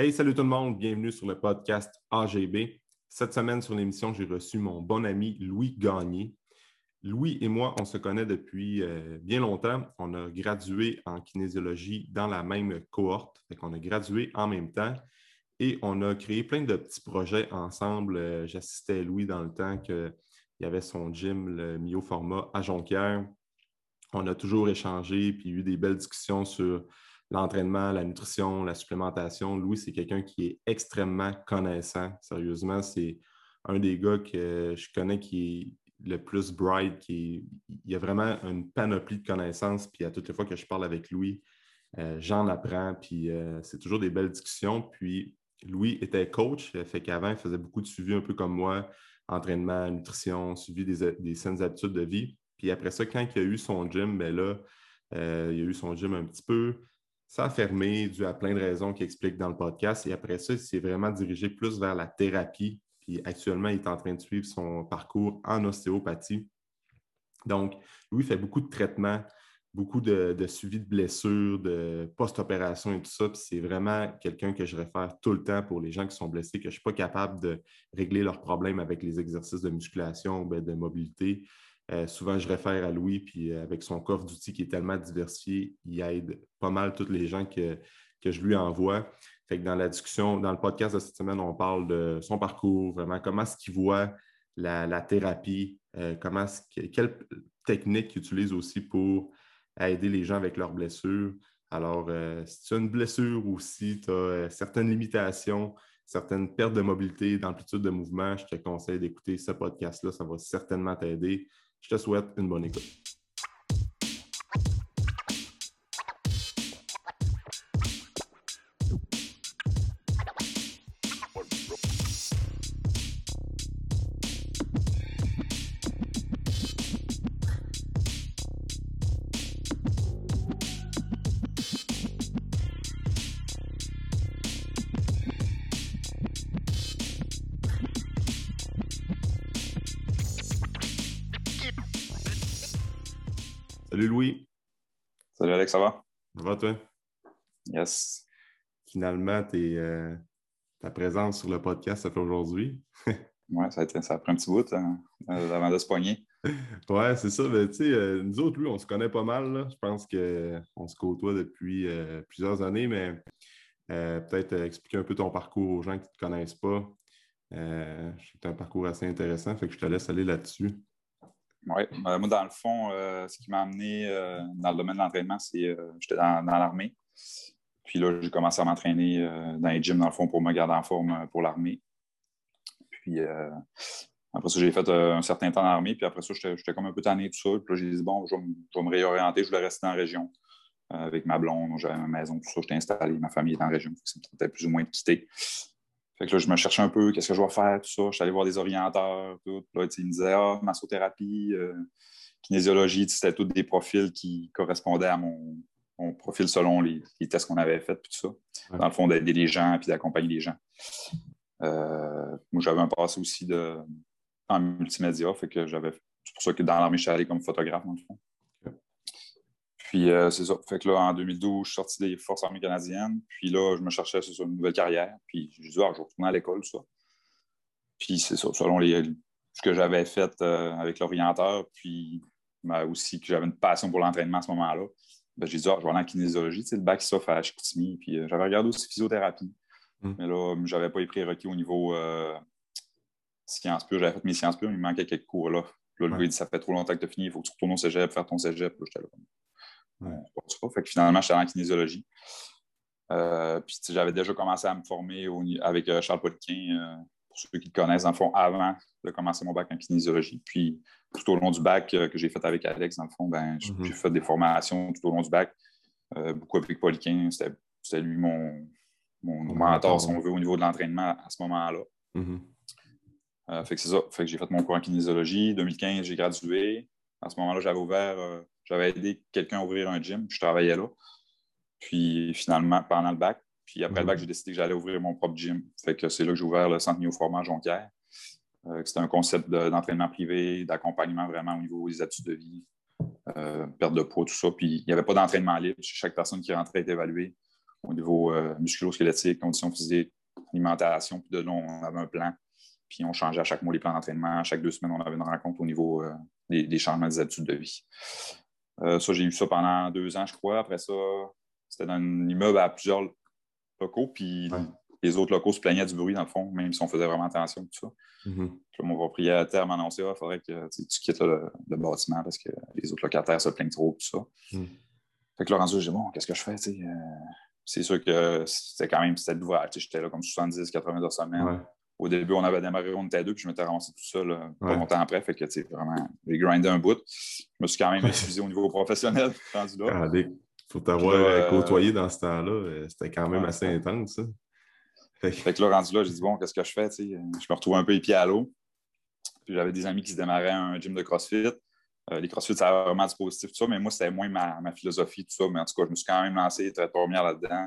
Hey, salut tout le monde, bienvenue sur le podcast AGB. Cette semaine sur l'émission, j'ai reçu mon bon ami Louis Gagné. Louis et moi, on se connaît depuis euh, bien longtemps. On a gradué en kinésiologie dans la même cohorte, fait qu'on a gradué en même temps et on a créé plein de petits projets ensemble. Euh, j'assistais Louis dans le temps qu'il y avait son gym, le Mio Format à Jonquière. On a toujours échangé puis eu des belles discussions sur l'entraînement, la nutrition, la supplémentation. Louis, c'est quelqu'un qui est extrêmement connaissant. Sérieusement, c'est un des gars que je connais qui est le plus bright, qui il a vraiment une panoplie de connaissances. Puis à toutes les fois que je parle avec Louis, euh, j'en apprends. Puis euh, c'est toujours des belles discussions. Puis Louis était coach, fait qu'avant, il faisait beaucoup de suivi un peu comme moi, entraînement, nutrition, suivi des, des saines habitudes de vie. Puis après ça, quand il a eu son gym, bien là, euh, il a eu son gym un petit peu ça a fermé dû à plein de raisons qu'il explique dans le podcast. Et après ça, il s'est vraiment dirigé plus vers la thérapie. Puis actuellement, il est en train de suivre son parcours en ostéopathie. Donc, Louis fait beaucoup de traitements, beaucoup de, suivi de blessures, de post-opération et tout ça. Puis c'est vraiment quelqu'un que je réfère tout le temps pour les gens qui sont blessés, que je ne suis pas capable de régler leurs problèmes avec les exercices de musculation ou de mobilité. Euh, souvent, je réfère à Louis, puis euh, avec son coffre d'outils qui est tellement diversifié, il aide pas mal tous les gens que, je lui envoie. Fait que dans la discussion, dans le podcast de cette semaine, on parle de son parcours, vraiment comment est-ce qu'il voit la, thérapie, euh, comment quelle technique il utilise aussi pour aider les gens avec leurs blessures. Alors, si tu as une blessure ou si tu as certaines limitations, certaines pertes de mobilité, d'amplitude de mouvement, je te conseille d'écouter ce podcast-là. Ça va certainement t'aider. Je te souhaite une bonne écoute. Toi? Yes. Finalement, euh, ta présence sur le podcast, ça fait aujourd'hui. oui, ça, ça a pris un petit bout hein, euh, avant de se poigner. Oui, c'est ça. Ben, euh, nous autres, lui, on se connaît pas mal. Je pense qu'on se côtoie depuis plusieurs années, mais peut-être expliquer un peu ton parcours aux gens qui ne te connaissent pas. c'est un parcours assez intéressant, fait que je te laisse aller là-dessus. Oui, euh, moi, dans le fond, euh, ce qui m'a amené euh, dans le domaine de l'entraînement, c'est que j'étais dans, l'armée. Puis là, j'ai commencé à m'entraîner dans les gyms, dans le fond, pour me garder en forme pour l'armée. Puis après ça, j'ai fait un certain temps dans l'armée. Puis après ça, j'étais comme un peu tanné tout ça. Puis là, j'ai dit, bon, je vais, me réorienter. Je voulais rester dans la région avec ma blonde. J'avais ma maison, tout ça. J'étais installé. Ma famille est la région. Ça me plus ou moins de quitter. Fait que là, je me cherchais un peu, qu'est-ce que je vais faire, tout ça. Je suis allé voir des orienteurs, tout. Là, ils me disaient, ah, massothérapie, euh, kinésiologie, c'était tous des profils qui correspondaient à mon, profil selon les, tests qu'on avait faits, tout ça. Dans le fond, d'aider les gens puis d'accompagner les gens. Euh, moi, j'avais un passé aussi de, en multimédia, fait que j'avais. C'est pour ça que dans l'armée, je suis allé comme photographe, dans le fond. Puis euh, c'est ça. Fait que là, en 2012, je suis sorti des Forces armées canadiennes. Puis là, je me cherchais sur une nouvelle carrière. Puis j'ai dit, ah, je vais retourner à l'école, ça. Puis c'est ça, selon les, ce que j'avais fait euh, avec l'orienteur, puis aussi que j'avais une passion pour l'entraînement à ce moment-là, ben, j'ai dit, ah, je vais aller en kinésiologie. Tu sais, le bac fait à Chicoutimi. Puis euh, j'avais regardé aussi physiothérapie. Hum. Mais là, je n'avais pas les prérequis au niveau sciences pures. J'avais fait mes sciences pures, mais il me manquait quelques cours là. Là, lui, il dit, ça fait trop longtemps que tu as fini, il faut que tu retournes au cégep, faire ton cégep. J'étais là, fait que finalement, j'étais en kinésiologie. Euh, puis j'avais déjà commencé à me former avec euh, Charles Poliquin, euh, pour ceux qui le connaissent, en fond, avant de commencer mon bac en kinésiologie. Puis tout au long du bac que j'ai fait avec Alex, dans le fond, ben, j'ai mhm. fait des formations tout au long du bac, beaucoup avec Poliquin. C'était lui mon, mon, mentor, si on veut, au niveau de l'entraînement à ce moment-là. Mhm. fait que c'est ça. Fait que j'ai fait mon cours en kinésiologie. 2015, j'ai gradué. À ce moment-là, j'avais ouvert j'avais aidé quelqu'un à ouvrir un gym, puis je travaillais là. Puis finalement, pendant le bac, puis après le bac, mhm. j'ai décidé que j'allais ouvrir mon propre gym. Fait que c'est là que j'ai ouvert le Centre Néo-Format Jonquière. Euh, C'était un concept d'entraînement privé, d'accompagnement vraiment au niveau des études de vie, euh, perte de poids, tout ça. Puis il n'y avait pas d'entraînement libre. Chaque personne qui rentrait était évaluée au niveau musculo-squelettique, conditions physiques, alimentation. Puis de là, on avait un plan. Puis on changeait à chaque mois les plans d'entraînement. Chaque deux semaines, on avait une rencontre au niveau des, changements des habitudes de vie. Ça, j'ai eu ça pendant deux ans, je crois. Après ça, c'était dans un immeuble à plusieurs locaux. Puis les autres locaux se plaignaient du bruit, dans le fond, même si on faisait vraiment attention tout ça. Mm-hmm. mon propriétaire m'a annoncé il faudrait que tu quittes le, bâtiment parce que les autres locataires se plaignent trop, tout ça. Mm. Fait que là, rendu, j'ai dit, bon, qu'est-ce que je fais? Euh, c'est sûr que c'était quand même c'était l'ouvrage. J'étais là comme 70-80 heures semaine. Au début, on avait démarré, on était deux, puis je m'étais ramassé tout seul pas longtemps après. Fait que, tu sais, vraiment, j'ai grindé un bout. Je me suis quand même excusé au niveau professionnel, rendu là. faut t'avoir euh, côtoyé dans ce temps-là. Euh, c'était quand même assez intense, ça. Fait que là, rendu là, j'ai dit, bon, qu'est-ce que je fais? Je me retrouve un peu les pieds à l'eau. Puis j'avais des amis qui se démarraient un gym de CrossFit. Euh, les CrossFit, ça a vraiment du positif, tout ça, mais moi, c'était moins ma, philosophie, tout ça. Mais en tout cas, je me suis quand même lancé très première là-dedans.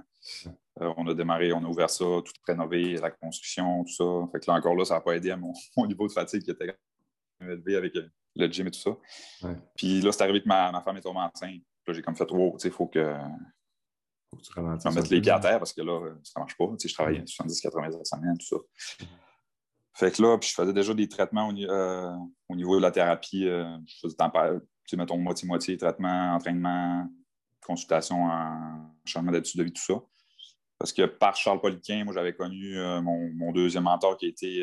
Euh, on a démarré, on a ouvert ça, tout rénové, la construction, tout ça. Fait que là, encore là, ça n'a pas aidé à mon, niveau de fatigue qui était élevé avec euh, le gym et tout ça. Puis là, c'est arrivé que ma, femme est tombée enceinte. Là, j'ai comme fait, wow, tu sais, il faut que faut que tu ralentisses. mettre les pieds à terre parce que là, ça ne marche pas. Tu sais, je travaillais 70-80 heures semaine, tout ça. Fait que là, puis je faisais déjà des traitements au, euh, niveau de la thérapie. Euh, je faisais, tu sais, mettons, moitié-moitié, traitement, entraînement, consultation en changement d'études de vie, tout ça. Parce que par Charles Poliquin, moi, j'avais connu euh, mon, deuxième mentor qui était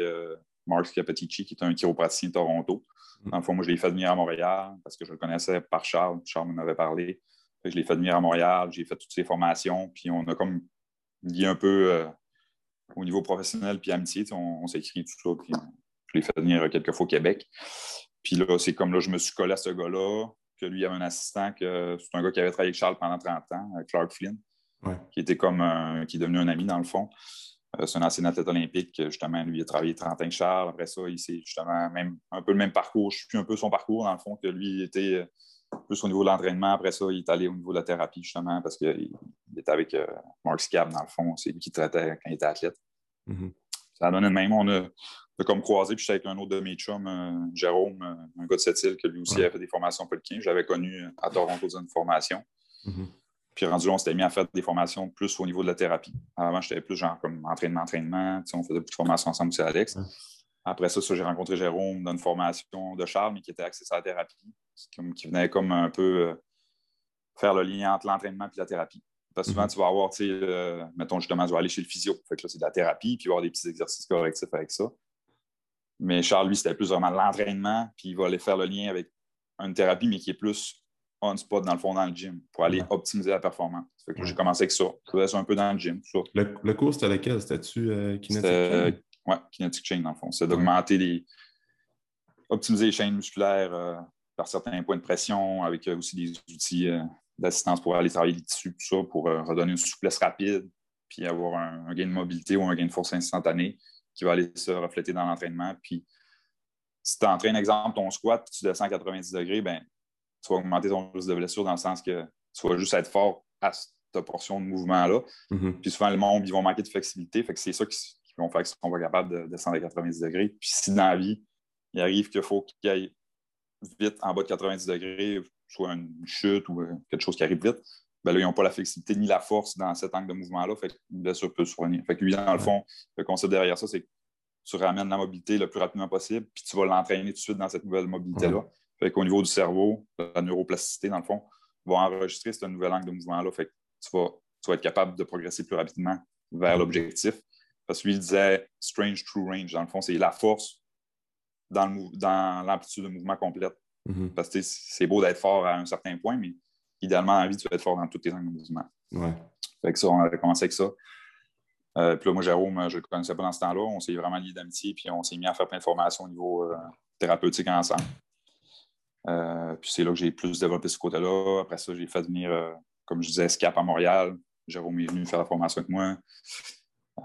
Mark Scapatici, qui est un chiropraticien de Toronto. Mm-hmm. Dans le fond, moi, je l'ai fait venir à Montréal parce que je le connaissais par Charles. Charles m'en avait parlé je l'ai fait venir à Montréal, j'ai fait toutes ces formations, puis on a comme lié un peu au niveau professionnel puis amitié. On, s'est écrit tout ça, puis je l'ai fait venir quelques fois au Québec. Puis là, c'est comme là, je me suis collé à ce gars-là, que lui avait un assistant, que c'est un gars qui avait travaillé avec Charles pendant 30 ans, euh, Clark Flynn, qui était comme qui est devenu un ami dans le fond. Euh, c'est un ancien athlète olympique, justement, lui a travaillé 30 ans avec Charles. Après ça, il s'est justement même un peu le même parcours. Je suis un peu son parcours, dans le fond, que lui était plus au niveau de l'entraînement. Après ça, il est allé au niveau de la thérapie, justement, parce qu'il était avec euh, Mark Scab, dans le fond. C'est lui qui traitait quand il était athlète. Mm-hmm. Ça a donné le même. On a, comme croisé, puis j'étais avec un autre de mes chums, euh, Jérôme, euh, un gars de cette île, que lui aussi a fait des formations Polkin. Je l'avais connu à Toronto dans une formation. Mm-hmm. Puis rendu là, on s'était mis à faire des formations plus au niveau de la thérapie. Avant, j'étais plus genre comme entraînement, entraînement. on faisait plus de formations ensemble aussi, Alex. Après ça, j'ai rencontré Jérôme dans une formation de Charles, mais qui était axée sur la thérapie, qui, venait comme un peu euh, faire le lien entre l'entraînement et la thérapie. Parce que souvent, mhm. tu vas avoir, tu sais, euh, mettons justement, tu vas aller chez le physio. Fait que là, c'est de la thérapie, puis avoir des petits exercices correctifs avec ça. Mais Charles, lui, c'était plus vraiment l'entraînement, puis il va aller faire le lien avec une thérapie, mais qui est plus on-spot, dans le fond, dans le gym, pour aller optimiser la performance. Fait que j'ai commencé avec ça. Je faisais ça un peu dans le gym. Le, le, cours, c'était lequel? C'était-tu euh, Kinetic oui, Kinetic Chain, dans le fond. C'est d'augmenter les. optimiser les chaînes musculaires euh, par certains points de pression, avec euh, aussi des outils euh, d'assistance pour aller travailler les tissus, tout ça, pour redonner une souplesse rapide, puis avoir un, gain de mobilité ou un gain de force instantané qui va aller se refléter dans l'entraînement. Puis si tu entraînes, exemple, ton squat, puis tu descends à 90 degrés, ben, tu vas augmenter ton risque de blessure dans le sens que tu vas juste être fort à cette portion de mouvement-là. Mm-hmm. Puis souvent, le monde, ils vont manquer de flexibilité. Fait que c'est ça qui, vont faire qu'ils ne seront pas capables de descendre à 90 degrés. Puis si dans la vie, il arrive qu'il faut qu'il aille vite en bas de 90 degrés, soit une chute ou euh, quelque chose qui arrive vite, ben là, ils n'ont pas la flexibilité ni la force dans cet angle de mouvement-là, fait qu'une blessure peut se soigner. Fait que lui, dans le fond, le concept derrière ça, c'est que tu ramènes la mobilité le plus rapidement possible, puis tu vas l'entraîner tout de suite dans cette nouvelle mobilité-là. Fait qu'au niveau du cerveau, la neuroplasticité, dans le fond, va enregistrer ce nouvel angle de mouvement-là. Fait que tu vas, tu vas être capable de progresser plus rapidement vers l'objectif. Parce que lui, il disait strange true range. Dans le fond, c'est la force dans l'amplitude de mouvement complète. Mm-hmm. Parce que c'est beau d'être fort à un certain point, mais idéalement, la vie, tu vas être fort dans tous tes angles de mouvement. Ouais. Fait que ça, on avait commencé avec ça. Euh, puis là, moi, Jérôme, je ne le connaissais pas dans ce temps-là. On s'est vraiment liés d'amitié, puis on s'est mis à faire plein de formations au niveau euh, thérapeutique ensemble. Euh, puis c'est là que j'ai plus développé ce côté-là. Après ça, j'ai fait venir, comme je disais, SCAP à Montréal. Jérôme est venu faire la formation avec moi.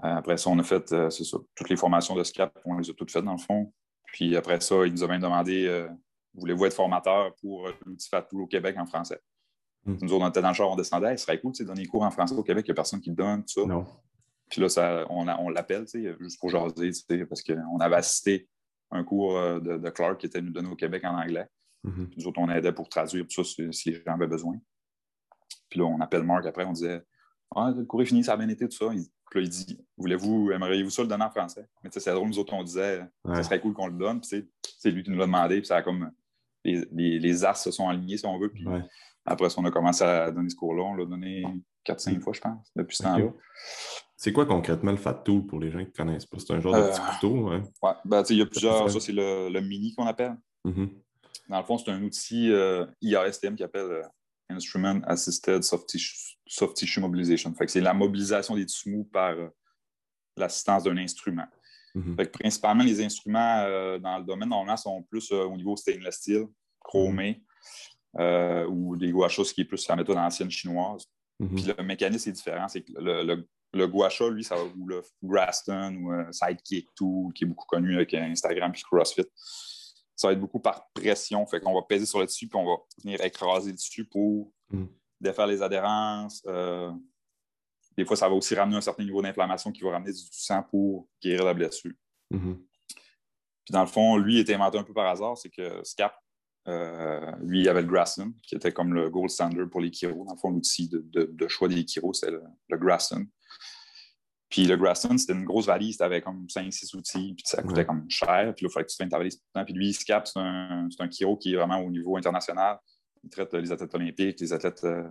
Euh, après ça, on a fait, euh, c'est ça, toutes les formations de SCAP, on les a toutes faites dans le fond. Puis après ça, il nous a même demandé euh, voulez-vous être formateur pour l'outil FatPool au Québec en français? Mm. Nous autres, on était dans le char, on descendait, il serait cool de donner des cours en français au Québec, il n'y a personne qui le donne, tout ça. Non. Puis là, ça, on, on l'appelle, juste pour jaser, parce qu'on avait assisté un cours de, Clark qui était nous donné au Québec en anglais. Mm-hmm. Nous autres, on aidait pour traduire tout ça si, les gens avaient besoin. Puis là, on appelle Marc après, on disait Ah, le cours est fini, ça a bien été, tout ça. Il, puis là, il dit Voulez-vous, aimeriez-vous ça le donner en français? Mais c'est drôle, nous autres, on disait Ouais. Ça serait cool qu'on le donne. Puis c'est lui qui nous l'a demandé. Puis ça a comme. Les, les, les as se sont alignés, si on veut. Puis Ouais. après ça, on a commencé à donner ce cours-là. On l'a donné 4-5 fois, je pense, depuis ce temps-là. C'est quoi concrètement le Fat Tool pour les gens qui ne connaissent pas? C'est un genre de Euh, petit couteau, hein? Ouais, ben, tu sais, il y a plusieurs. Ça, c'est le, le mini qu'on appelle. Mhm. Dans le fond, c'est un outil euh, IASTM qui appelle euh, Instrument Assisted Soft Tissue, Soft Tissue Mobilization. Fait que c'est la mobilisation des tissus mous par euh, l'assistance d'un instrument. Mhm. Fait que principalement, les instruments euh, dans le domaine, normalement, sont plus euh, au niveau stainless steel, chromé, euh, ou des gua sha, ce qui est plus la méthode ancienne chinoise. Mhm. Puis le mécanisme est différent. C'est que le, le, le lui, ça ou le Graston ou Sidekick Tool, qui est beaucoup connu avec Instagram puis CrossFit. Ça va être beaucoup par pression. Fait qu'on va peser sur le tissu puis on va venir écraser le tissu pour Mhm. défaire les adhérences. Euh, des fois, ça va aussi ramener un certain niveau d'inflammation qui va ramener du sang pour guérir la blessure. Mhm. Puis dans le fond, lui, il était inventé un peu par hasard, c'est que Scap, euh, lui, il avait le Graston, qui était comme le gold standard pour les Kiro. Dans le fond, l'outil de, de- de choix des Kiro, c'était le, le Graston. Puis le Graston, c'était une grosse valise, tu avais comme 5-6 outils, puis ça coûtait Ouais. comme cher, puis là, il fallait que tu fasses ta valise tout le temps. Puis lui, Scap, c'est un, c'est un Kiro qui est vraiment au niveau international. Il traite euh, les athlètes olympiques, les athlètes euh,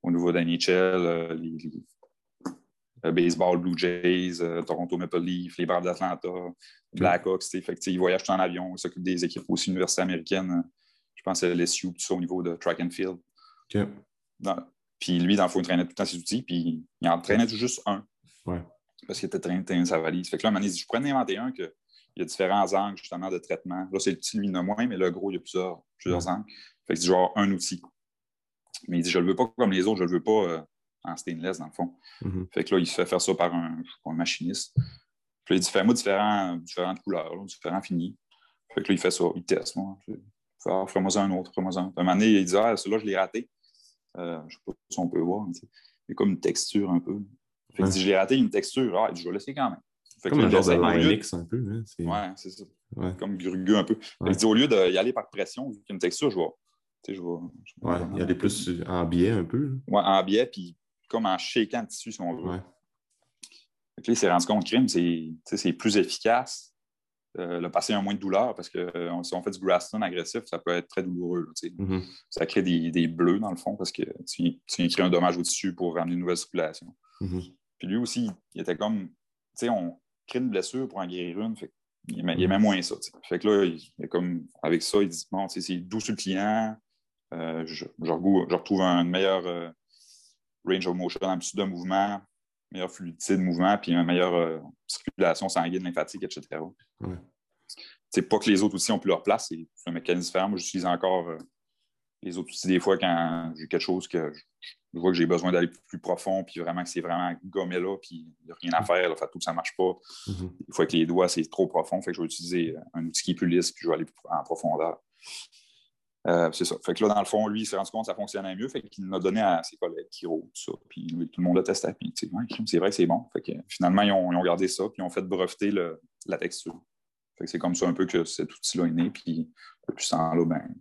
au niveau d'NHL, euh, les, les- le baseball, Blue Jays, euh, Toronto Maple Leafs, les Braves d'Atlanta, Blackhawks. Fait que, Ils voyagent tout en avion, ils s'occupent des équipes aussi universités américaines. euh, Je pense à LSU, tout ça au niveau de track and field. Puis lui, dans le fond, il traînait tout le temps ses outils, puis il en traînait juste un. Ouais. Parce qu'il était de traîner sa valise. Fait que là, un dit, je pourrais en inventer un que il y a différents angles justement de traitement. Là, c'est le petit, lui, il en a moins, mais le gros, il y a plusieurs, plusieurs angles. Fait que c'est genre un outil. Mais il dit, je le veux pas comme les autres, je le veux pas euh, en stainless, dans le fond. Mhm. Fait que là, il se fait faire ça par un, machiniste. Puis là, il dit, fais-moi différents, différentes couleurs, là, différents finis. Fait que là, il fait ça, il teste. Moi. Ferai-moi un autre, ferai-moi un. Puis à un moment donné, il dit, ah, celui-là, je l'ai raté. Euh, je sais pas si on peut voir. mais Il y a comme une texture un peu. Fait qu'il Ouais. dit, je l'ai raté, une texture. Ah, je vais laisser quand même. Fait que Comme là, un genre de Linux un peu. Hein? C'est- Ouais, c'est ça. Ouais. Comme grugueux un peu. Ouais. au lieu d'y aller par pression, vu qu'il y a une texture, je vais. Tu sais, je vais. je vais- y a des plus en biais un peu. là. Ouais, en biais, puis comme en shakeant le tissu, si on veut. Fait que là, il s'est rendu compte que crime, c'est c'est plus efficace. Euh, le patient a moins de douleur parce que euh, si on fait du Graston agressif, ça peut être très douloureux. Mhm. Ça crée des, des bleus, dans le fond, parce que tu, tu créer un dommage au tissu pour ramener une nouvelle circulation. Mhm. Puis lui aussi, il était comme, tu sais, on crée une blessure pour en guérir une. Fait il, aimait, aimait moins ça. Fait que là, il, il est comme, avec ça, il dit, bon, c'est doux sur le client. Euh, je, je, regou- je retrouve un meilleur euh, range of motion, amplitude de mouvement, meilleure fluidité de mouvement, puis une meilleure euh, circulation sanguine, lymphatique, etc. Ouais. C'est pas que les autres outils ont plus leur place, c'est un mécanisme différent. Moi, j'utilise encore les autres outils des fois quand j'ai quelque chose que je, je vois que j'ai besoin d'aller plus profond, puis vraiment que c'est vraiment gommé là, puis il n'y a rien à faire, là, fait tout ça ne marche pas. Mhm. Des fois, avec les doigts, c'est trop profond, fait que je vais utiliser un outil qui est plus lisse, puis je vais aller plus en profondeur. Euh, c'est ça. Fait que là, dans le fond, lui, il s'est rendu compte que ça fonctionnait mieux, fait qu'il l'a donné à ses collègues qui tout ça. Puis lui, tout le monde l'a testé, puis c'est vrai que c'est bon. Fait que finalement, ils ont, ils ont gardé ça, puis ils ont fait breveter le- la texture. Fait que c'est comme ça un peu que cet outil-là est né, puis depuis ce temps-là, ben,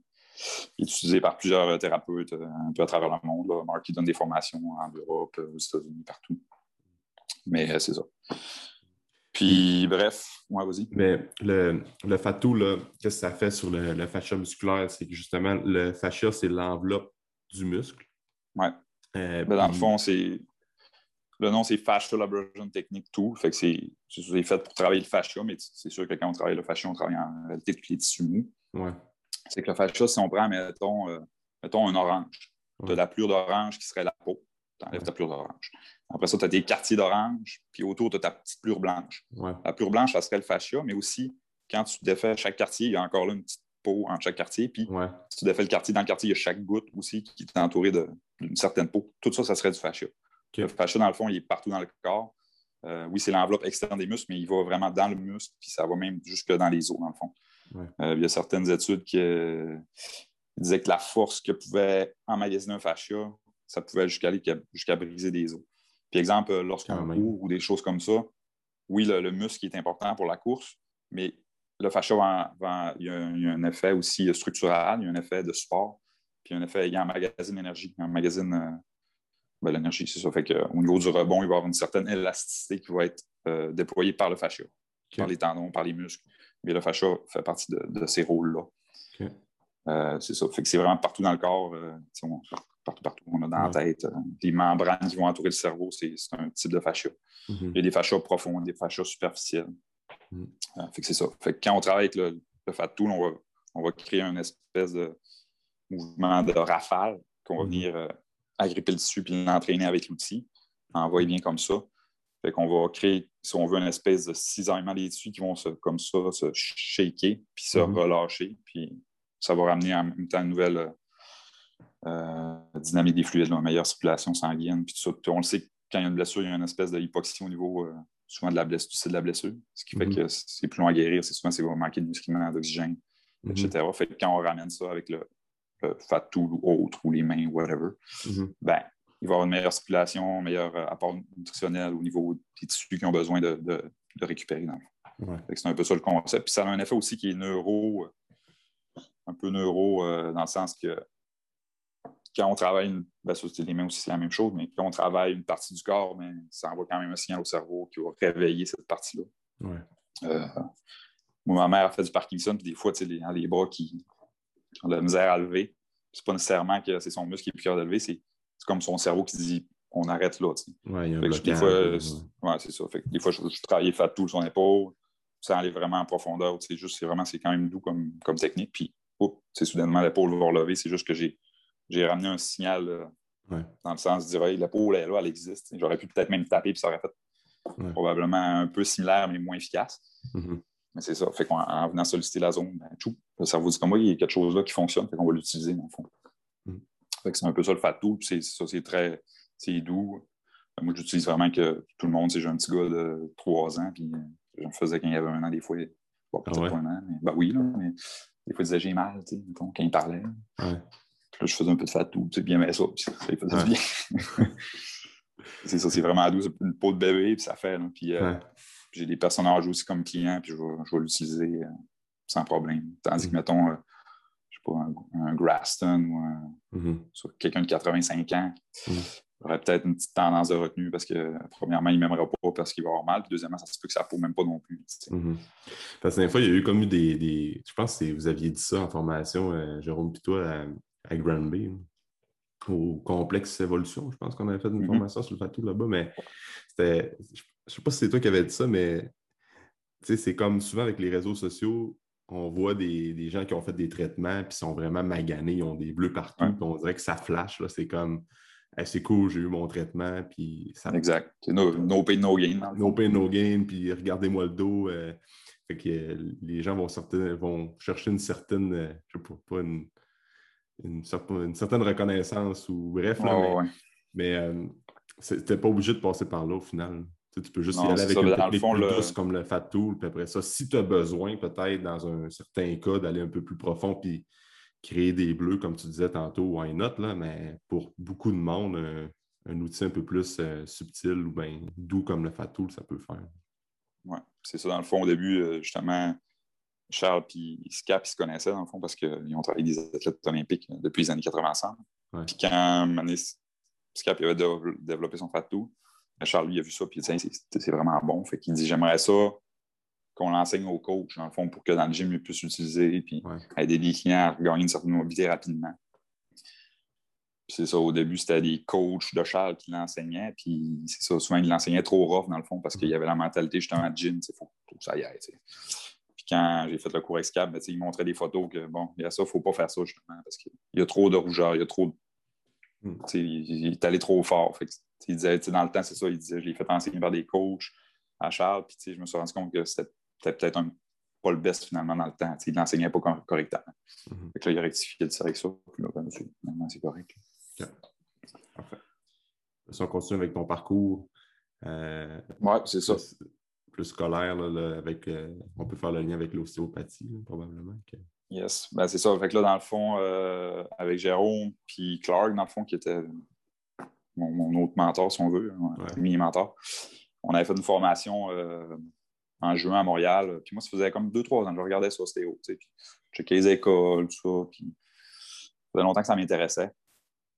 utilisé par plusieurs euh, thérapeutes euh, un peu à travers le monde. Là. Marc, il donne des formations en Europe, euh, aux États-Unis, partout. Mais c'est ça. Puis, bref, ouais, vas-y. Mais le, le fatou, qu'est-ce que ça fait sur le, le fascia musculaire? C'est que justement, le fascia, c'est l'enveloppe du muscle. Ouais. Euh, Ben, dans le fond, c'est. Le nom, c'est Fascial Abrasion Technique Tool. Fait que c'est c'est fait pour travailler le fascia, mais c'est sûr que quand on travaille le fascia, on travaille en réalité tous les tissus mous. Ouais. C'est que le fascia, si on prend, mettons, euh, mettons un orange, tu as la plure d'orange qui serait la peau. Tu enlèves ta plure d'orange. Après ça, tu as des quartiers d'orange, puis autour, tu as ta petite plure blanche. Ouais. La plure blanche, ça serait le fascia, mais aussi, quand tu défais chaque quartier, il y a encore là une petite peau en chaque quartier. Puis Ouais. si tu défais le quartier, dans le quartier, il y a chaque goutte aussi qui est entourée d'une certaine peau. Tout ça, ça serait du fascia. Le fascia, dans le fond, il est partout dans le corps. Euh, oui, c'est l'enveloppe externe des muscles, mais il va vraiment dans le muscle, puis ça va même jusque dans les os, dans le fond. Ouais. Euh, il y a certaines études qui euh, disaient que la force que pouvait emmagasiner un fascia, ça pouvait jusqu'à aller jusqu'à briser des os. Puis exemple, euh, lorsqu'on court ou des choses comme ça, oui, le, le muscle est important pour la course, mais le fascia, va- va- il, y a, un- il y a un effet aussi structural, il y a un effet de support, puis un effet, il emmagasine l'énergie, il emmagasine euh, ben, l'énergie, c'est ça. Fait que, au niveau du rebond, il va y avoir une certaine élasticité qui va être euh, déployée par le fascia, par les tendons, par les muscles. Mais le fascia fait partie de, ces rôles-là. Euh, c'est ça. Fait que c'est vraiment partout dans le corps. Euh, partout, partout. On a dans la tête. les membranes qui vont entourer le cerveau, c'est un type de fascia. Mm-hmm. Il y a des fascias profonds, des fascias superficiels. Mm. fait que c'est ça. Fait que quand on travaille avec le, fat tool, on va, on va créer une espèce de mouvement de rafale qu'on va mm-hmm. venir agripper le tissu puis l'entraîner avec l'outil. Envoyer bien comme ça. Fait qu'on va créer, si on veut, une espèce de cisaillement des tissus qui vont se, comme ça se shaker puis se mhm. relâcher. Puis ça va ramener en même temps une nouvelle euh, dynamique des fluides, une meilleure circulation sanguine. Puis tout ça. on le sait, quand il y a une blessure, il y a une espèce d'hypoxie au niveau euh, souvent de la blessure, de la blessure. Ce qui fait mhm. que c'est plus long à guérir. C'est souvent c'est manquer de musclement, d'oxygène, mhm. etc. Fait que quand on ramène ça avec le, fat tool ou autre, ou les mains, whatever, ben, il va y avoir une meilleure circulation, un meilleur euh, apport nutritionnel au niveau des tissus qui ont besoin de, récupérer. C'est un peu ça le concept. Puis ça a un effet aussi qui est neuro, euh, un peu neuro, euh, dans le sens que quand on travaille, une, ben, les mains aussi, c'est la même chose, mais quand on travaille une partie du corps, ben, ça envoie quand même un signal au cerveau qui va réveiller cette partie-là. ma mère a fait du Parkinson, puis des fois, les, les bras qui, qui ont de la misère à lever. C'est pas nécessairement que c'est son muscle qui est plus capable de lever, c'est comme son cerveau qui dit on arrête là. Oui, il y a un des fois, ouais, c'est ça. des fois, je, je travaillais fat tout son épaule, ça allait vraiment en profondeur. C'est juste, c'est vraiment, c'est quand même doux comme, comme technique. Puis, c'est soudainement, l'épaule va relever. C'est juste que j'ai, j'ai ramené un signal euh, dans le sens de dire, l'épaule, elle est là, elle existe. J'aurais pu peut-être même taper, puis ça aurait fait probablement un peu similaire, mais moins efficace. Mm-hmm. Mais c'est ça. Fait qu'en venant solliciter la zone, ben, le cerveau dit comme moi, il y a quelque chose là qui fonctionne, fait qu'on va l'utiliser dans le fond. Mm. Fait que c'est un peu ça le fat tool, c'est ça, c'est très c'est doux. Ben, moi, j'utilise vraiment que tout le monde, j'ai un petit gars de 3 ans, puis j'en faisais quand il y avait un an, des fois, bon, peut-être ah un an, mais ben oui, là, mais des fois, il disait j'ai mal, tu sais, quand il parlait. Puis là, je faisais un peu de fat tool, tu sais, bien mais ça, puis ça, il faisait bien. c'est ça, c'est vraiment doux, c'est une peau de bébé, puis ça fait, là, puis euh, j'ai des personnages aussi comme clients, puis je vais, l'utiliser euh, sans problème. Tandis que, mettons, euh, je sais pas, un, Graston ou mm-hmm. quelqu'un de 85 ans, mm-hmm. aurait peut-être une petite tendance de retenue parce que, premièrement, il ne m'aimerait pas parce qu'il va avoir mal, puis deuxièmement, ça se peut que ça ne même pas non plus. Parce que des fois, il y a eu comme des, Je pense que vous aviez dit ça en formation, euh, Jérôme Pitois, à, à Granby au complexe évolution. Je pense qu'on avait fait une formation sur le fatou là-bas, mais c'était, je sais pas si c'est toi qui avais dit ça, mais c'est comme souvent avec les réseaux sociaux, on voit des, gens qui ont fait des traitements puis sont vraiment maganés, ils ont des bleus partout, puis on dirait que ça flash. C'est comme c'est cool, j'ai eu mon traitement. Puis ça... Exact. C'est no, pain, no gain. No pain, no gain, puis regardez-moi le dos. Euh, fait que euh, les gens vont, vont chercher une certaine, euh, je sais pas, une, une, certaine reconnaissance ou bref. mais, mais c'était pas obligé de passer par là au final. Tu, peux juste y aller avec une technique plus douce comme le Fat Tool, puis après ça, si tu as besoin, peut-être, dans un certain cas, d'aller un peu plus profond, puis créer des bleus, comme tu disais tantôt, ou un autre, là, mais pour beaucoup de monde, un, outil un peu plus euh, subtil ou bien doux comme le Fat Tool, ça peut faire. Oui, c'est ça. Dans le fond, au début, euh, justement, Charles et Scap, ils se connaissaient, dans le fond, parce qu'ils ont travaillé des athlètes olympiques euh, depuis les années 80 ensemble. Puis quand Scap avait développé son Fat Tool, Charles, lui, a vu ça, puis il dit c'est vraiment bon. Fait qu'il dit j'aimerais ça qu'on l'enseigne au coach, dans le fond, pour que dans le gym, il puisse l'utiliser, puis aider les clients à gagner une certaine mobilité rapidement. c'est ça, au début, c'était des coachs de Charles qui l'enseignaient, puis c'est ça, souvent, ils l'enseignaient trop rough, dans le fond, parce qu'il y avait la mentalité justement de gym, il faut que ça y aille. Puis quand j'ai fait le cours Excap, ben, il montrait des photos que, bon, il y a ça, il ne faut pas faire ça, justement, parce qu'il y a trop de rougeur, il y a trop de Hmm. Il, est allé trop fort. Il disait, dans le temps, c'est ça, il disait, je l'ai fait enseigner par des coachs à Charles, puis je me suis rendu compte que c'était peut-être pas le best finalement dans le temps. il n'enseignait pas correctement. Mm là, il a rectifié le avec ça, puis là, ben, c'est correct. Parfait. Si on continue avec ton parcours. Euh, oui, c'est ça. Plus scolaire, avec, euh, on peut faire le lien avec l'ostéopathie, probablement. Yes, ben, c'est ça. Fait que là, dans le fond, euh, avec Jérôme puis Clark, dans le fond, qui était mon, autre mentor, si on veut, mini-mentor, on avait fait une formation euh, en juin à Montréal. Puis moi, ça faisait comme deux, trois ans que je regardais. Tu sais, puis je checkais les écoles, tout ça. Puis ça faisait longtemps que ça m'intéressait.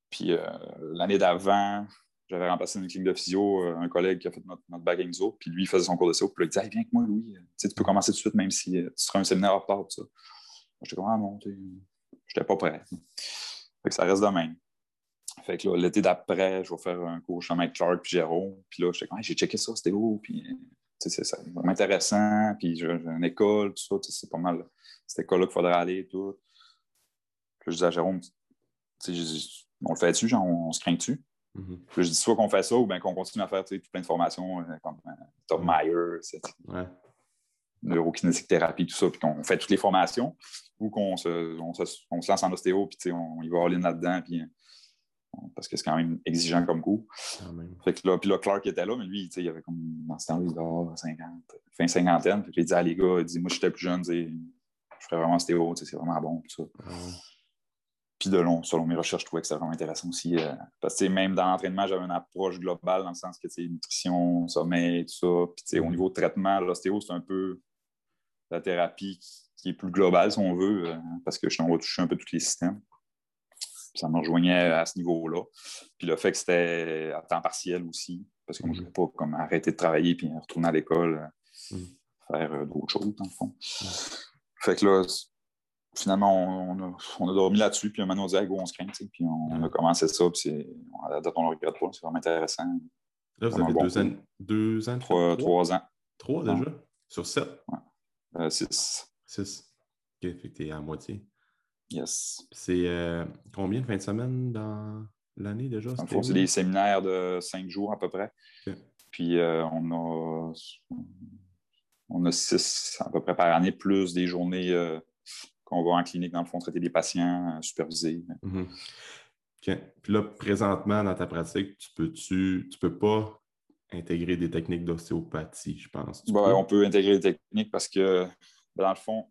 Puis euh, l'année d'avant, j'avais remplacé une clinique de physio, euh, un collègue qui a fait notre, notre back puis lui, il faisait son cours de CO, puis là, il disait Viens avec moi, Louis, tu, peux commencer tout de suite, même si tu seras un séminaire en retard. J'étais comme Ah non, je n'étais pas prêt. Fait que ça reste de même. Fait que l'été d'après, je vais faire un cours chez Mike Clark puis Jérôme. Puis là, j'étais comme j'ai checké ça, c'était où? Puis c'est vraiment intéressant. Puis j'ai une école, tout ça, c'est pas mal. Cette école-là qu'il faudrait aller, tout. Puis je disais à Jérôme, on le fait dessus, genre, on, se craint dessus. Mm-hmm. Puis je dis soit qu'on fait ça ou bien qu'on continue à faire plein de formations euh, comme euh, Tom Meyer, ouais. neurokinétique thérapie, tout ça, puis qu'on fait toutes les formations ou qu'on se, on se, on se, lance en ostéo, puis on, y va all-in là-dedans, puis parce que c'est quand même exigeant comme coup. Fait que là, puis là, Clark était là, mais lui, il avait comme, dans ce temps-là, il avait 50, fin cinquantaine. Puis il dit, ah, les gars, il dit, moi, j'étais plus jeune, je ferais vraiment stéo, c'est vraiment bon, tout ça. Ah puis de long, selon mes recherches, je trouvais que c'était vraiment intéressant aussi. Euh, parce que même dans l'entraînement, j'avais une approche globale dans le sens que nutrition, sommeil, tout ça. Puis au niveau de traitement, l'ostéo, c'est un peu la thérapie qui, est plus globale, si on veut, euh, parce que je on va toucher un peu tous les systèmes ça me rejoignait à ce niveau-là. Puis le fait que c'était à temps partiel aussi, parce je ne voulais pas comme arrêter de travailler puis retourner à l'école, euh, mm. faire euh, d'autres choses, dans le fond. Fait que là, finalement, on, a, dormi là-dessus, puis maintenant, on dit, hey, go, on se craint, puis on, a commencé ça, puis à la date, on ne le regrette pas, c'est vraiment intéressant. Là, vous avez deux, ans, deux ans, trois, trois, ans. Trois déjà? Sur sept? Ouais. Euh, six. Six. OK, fait que t'es à moitié. Yes. C'est euh, combien de fins de semaine dans l'année déjà? c'est des séminaires de cinq jours à peu près. Puis euh, on a on a six à peu près par année, plus des journées euh, qu'on va en clinique, dans le fond, traiter des patients, superviser. Mm-hmm. Puis là, présentement, dans ta pratique, tu peux tu, tu peux pas intégrer des techniques d'ostéopathie, je pense. on peut intégrer des techniques parce que, dans le fond,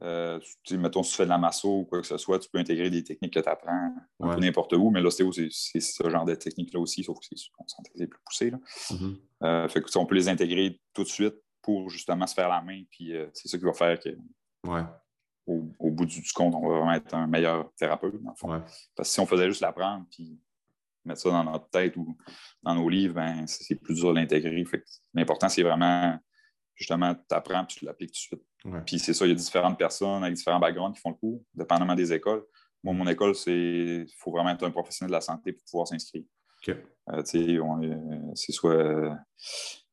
euh, mettons, si tu fais de la masso ou quoi que ce soit, tu peux intégrer des techniques que tu apprends n'importe où, mais l'ostéo, c'est ce genre de technique-là aussi, sauf que c'est plus poussé. Là. Mm-hmm. Euh, fait que, on peut les intégrer tout de suite pour justement se faire la main, puis euh, c'est ça qui va faire que, au, bout du, compte, on va vraiment être un meilleur thérapeute, dans le fond. Parce que si on faisait juste l'apprendre, puis mettre ça dans notre tête ou dans nos livres, ben, c'est plus dur de l'intégrer. L'important, c'est vraiment justement, tu apprends puis tu l'appliques tout de suite. Puis c'est ça, il y a différentes personnes avec différents backgrounds qui font le cours, dépendamment des écoles. Moi, mon école, c'est il faut vraiment être un professionnel de la santé pour pouvoir s'inscrire. Euh, euh, c'est soit euh,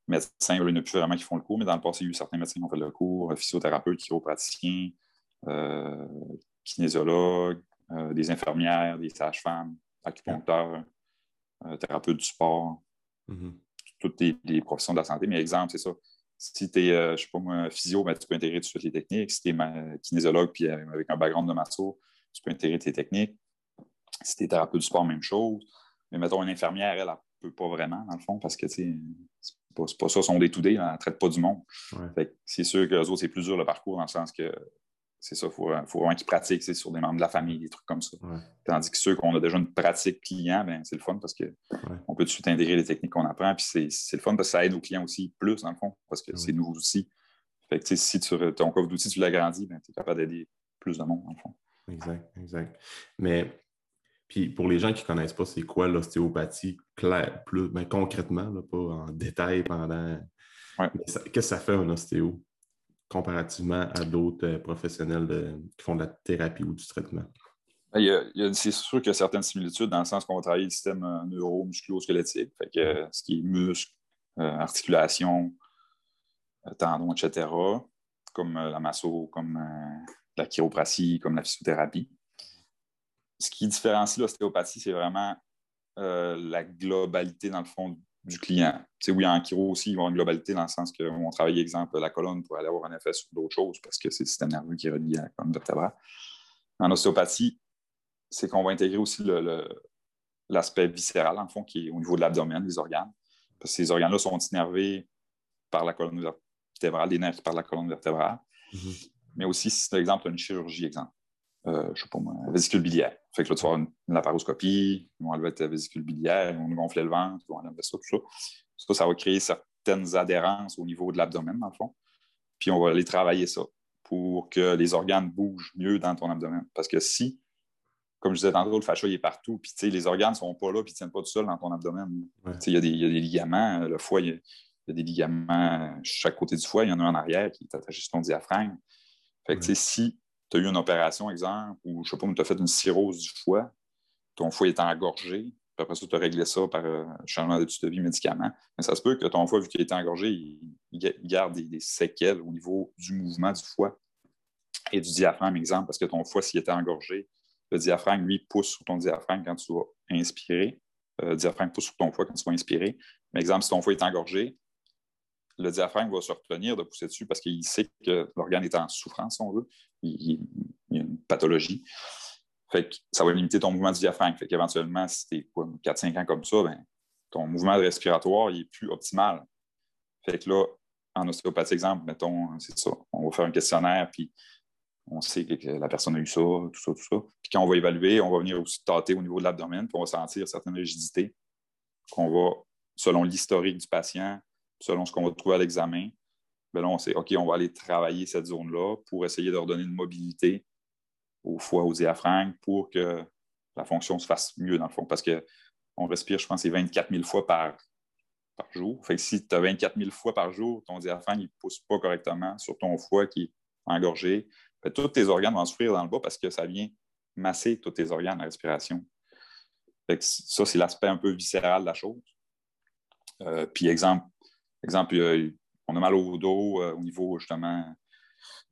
médecins, il n'y en a plus vraiment qui font le cours, mais dans le passé, il y a eu certains médecins qui ont fait le cours, physiothérapeutes, chiropraticiens, kinésiologues, des infirmières, des sages-femmes, acupuncteurs, thérapeutes du sport, mm-hmm. toutes les, professions de la santé. Mais exemple, c'est ça si tu es, euh, je ne sais pas moi, physio, ben, tu peux intégrer tout de suite les techniques. Si tu es kinésiologue puis euh, avec un background de masso, tu peux intégrer tes techniques. Si tu es thérapeute du sport, même chose. Mais mettons, une infirmière, elle, ne peut pas vraiment, dans le fond, parce que c'est pas, pas ça son day-to-day, elle ne traite pas du monde. C'est sûr que les autres, c'est plus dur le parcours dans le sens que c'est ça, il faut, faut, vraiment qu'ils pratiquent sur des membres de la famille, des trucs comme ça. Tandis que ceux qu'on a déjà une pratique client, ben, c'est le fun parce qu'on peut tout de suite intégrer les techniques qu'on apprend. Puis c'est le fun parce que ça aide nos clients aussi plus, dans le fond, parce que c'est nouveaux outils. Fait que si tu, ton coffre d'outils, tu l'agrandis, ben, tu es capable d'aider plus de monde, dans le fond. Exact, exact. Mais puis pour les gens qui ne connaissent pas, c'est quoi l'ostéopathie plus ben, concrètement, pas en détail pendant. Qu'est-ce que ça fait un ostéo? Comparativement à d'autres euh, professionnels qui font de la thérapie ou du traitement? Ben, c'est sûr qu'il y a certaines similitudes dans le sens qu'on va travailler le système euh, neuro-musculo-squelettique, fait que, euh, ce qui est muscle, articulation, tendons, etc., comme la masso, comme la chiropratie, comme la physiothérapie. Ce qui différencie l'ostéopathie, c'est vraiment la globalité, dans le fond, du client. Tu sais, oui, en chiro aussi, ils vont avoir une globalité dans le sens qu'on travaille, exemple, la colonne pour aller avoir un effet sur d'autres choses parce que c'est le système nerveux qui est relié à la colonne vertébrale. En ostéopathie, c'est qu'on va intégrer aussi l'aspect viscéral, en fond, qui est au niveau de l'abdomen, des organes. Parce que ces organes-là sont innervés par la colonne vertébrale, des nerfs de la colonne vertébrale. Mm-hmm. Mais aussi, si, par exemple, une chirurgie, exemple, euh, je sais pas moi, vésicule biliaire. Fait que là, tu vas avoir une, laparoscopie, ils vont enlever ta vésicule biliaire, ils vont gonfler le ventre, ils vont enlever ça, tout ça. Ça, ça va créer certaines adhérences au niveau de l'abdomen, dans le fond. Puis on va aller travailler ça pour que les organes bougent mieux dans ton abdomen. Parce que si comme je disais tantôt, le fascia, il est partout. Puis, les organes ne sont pas là, puis ils ne tiennent pas tout seuls dans ton abdomen. Il y, a des ligaments. Le foie, il y, a, des ligaments chaque côté du foie. Il y en a un en arrière qui est attaché sur ton diaphragme. Fait que, si tu as eu une opération, exemple, ou je sais pas, tu as fait une cirrhose du foie, ton foie est engorgé, puis après ça, tu as réglé ça par euh, changement d'étude de vie, médicaments. Mais ça se peut que ton foie, vu qu'il est engorgé, il, garde des, séquelles au niveau du mouvement du foie et du diaphragme, exemple, parce que ton foie, s'il était engorgé, le diaphragme, lui, pousse sur ton diaphragme quand tu vas inspirer. Euh, le diaphragme pousse sur ton foie quand tu vas inspirer. Mais exemple, si ton foie est engorgé, le diaphragme va se retenir de pousser dessus parce qu'il sait que l'organe est en souffrance, si on veut. Il, y a une pathologie. Fait que ça va limiter ton mouvement du diaphragme. Fait qu'éventuellement, si tu es 4-5 ans comme ça, ben, ton mouvement respiratoire il est plus optimal. Fait que là, en ostéopathie, exemple, mettons, c'est ça. On va faire un questionnaire, puis on sait que la personne a eu ça, tout ça, tout ça. Puis quand on va évaluer, on va venir aussi tâter au niveau de l'abdomen, puis on va sentir certaines rigidités qu'on va, selon l'historique du patient, selon ce qu'on va trouver à l'examen, ben là, on sait, OK, on va aller travailler cette zone-là pour essayer de redonner une mobilité au foie, au diaphragme, pour que la fonction se fasse mieux, dans le fond. Parce qu'on respire, je pense, c'est 24 000 fois par, par jour. Fait si tu as 24 000 fois par jour, ton diaphragme ne pousse pas correctement sur ton foie qui est engorgé, tous tes organes vont souffrir dans le bas parce que ça vient masser tous tes organes, la respiration. ça, c'est l'aspect un peu viscéral de la chose. Euh, puis, exemple, exemple on a mal au dos euh, au niveau justement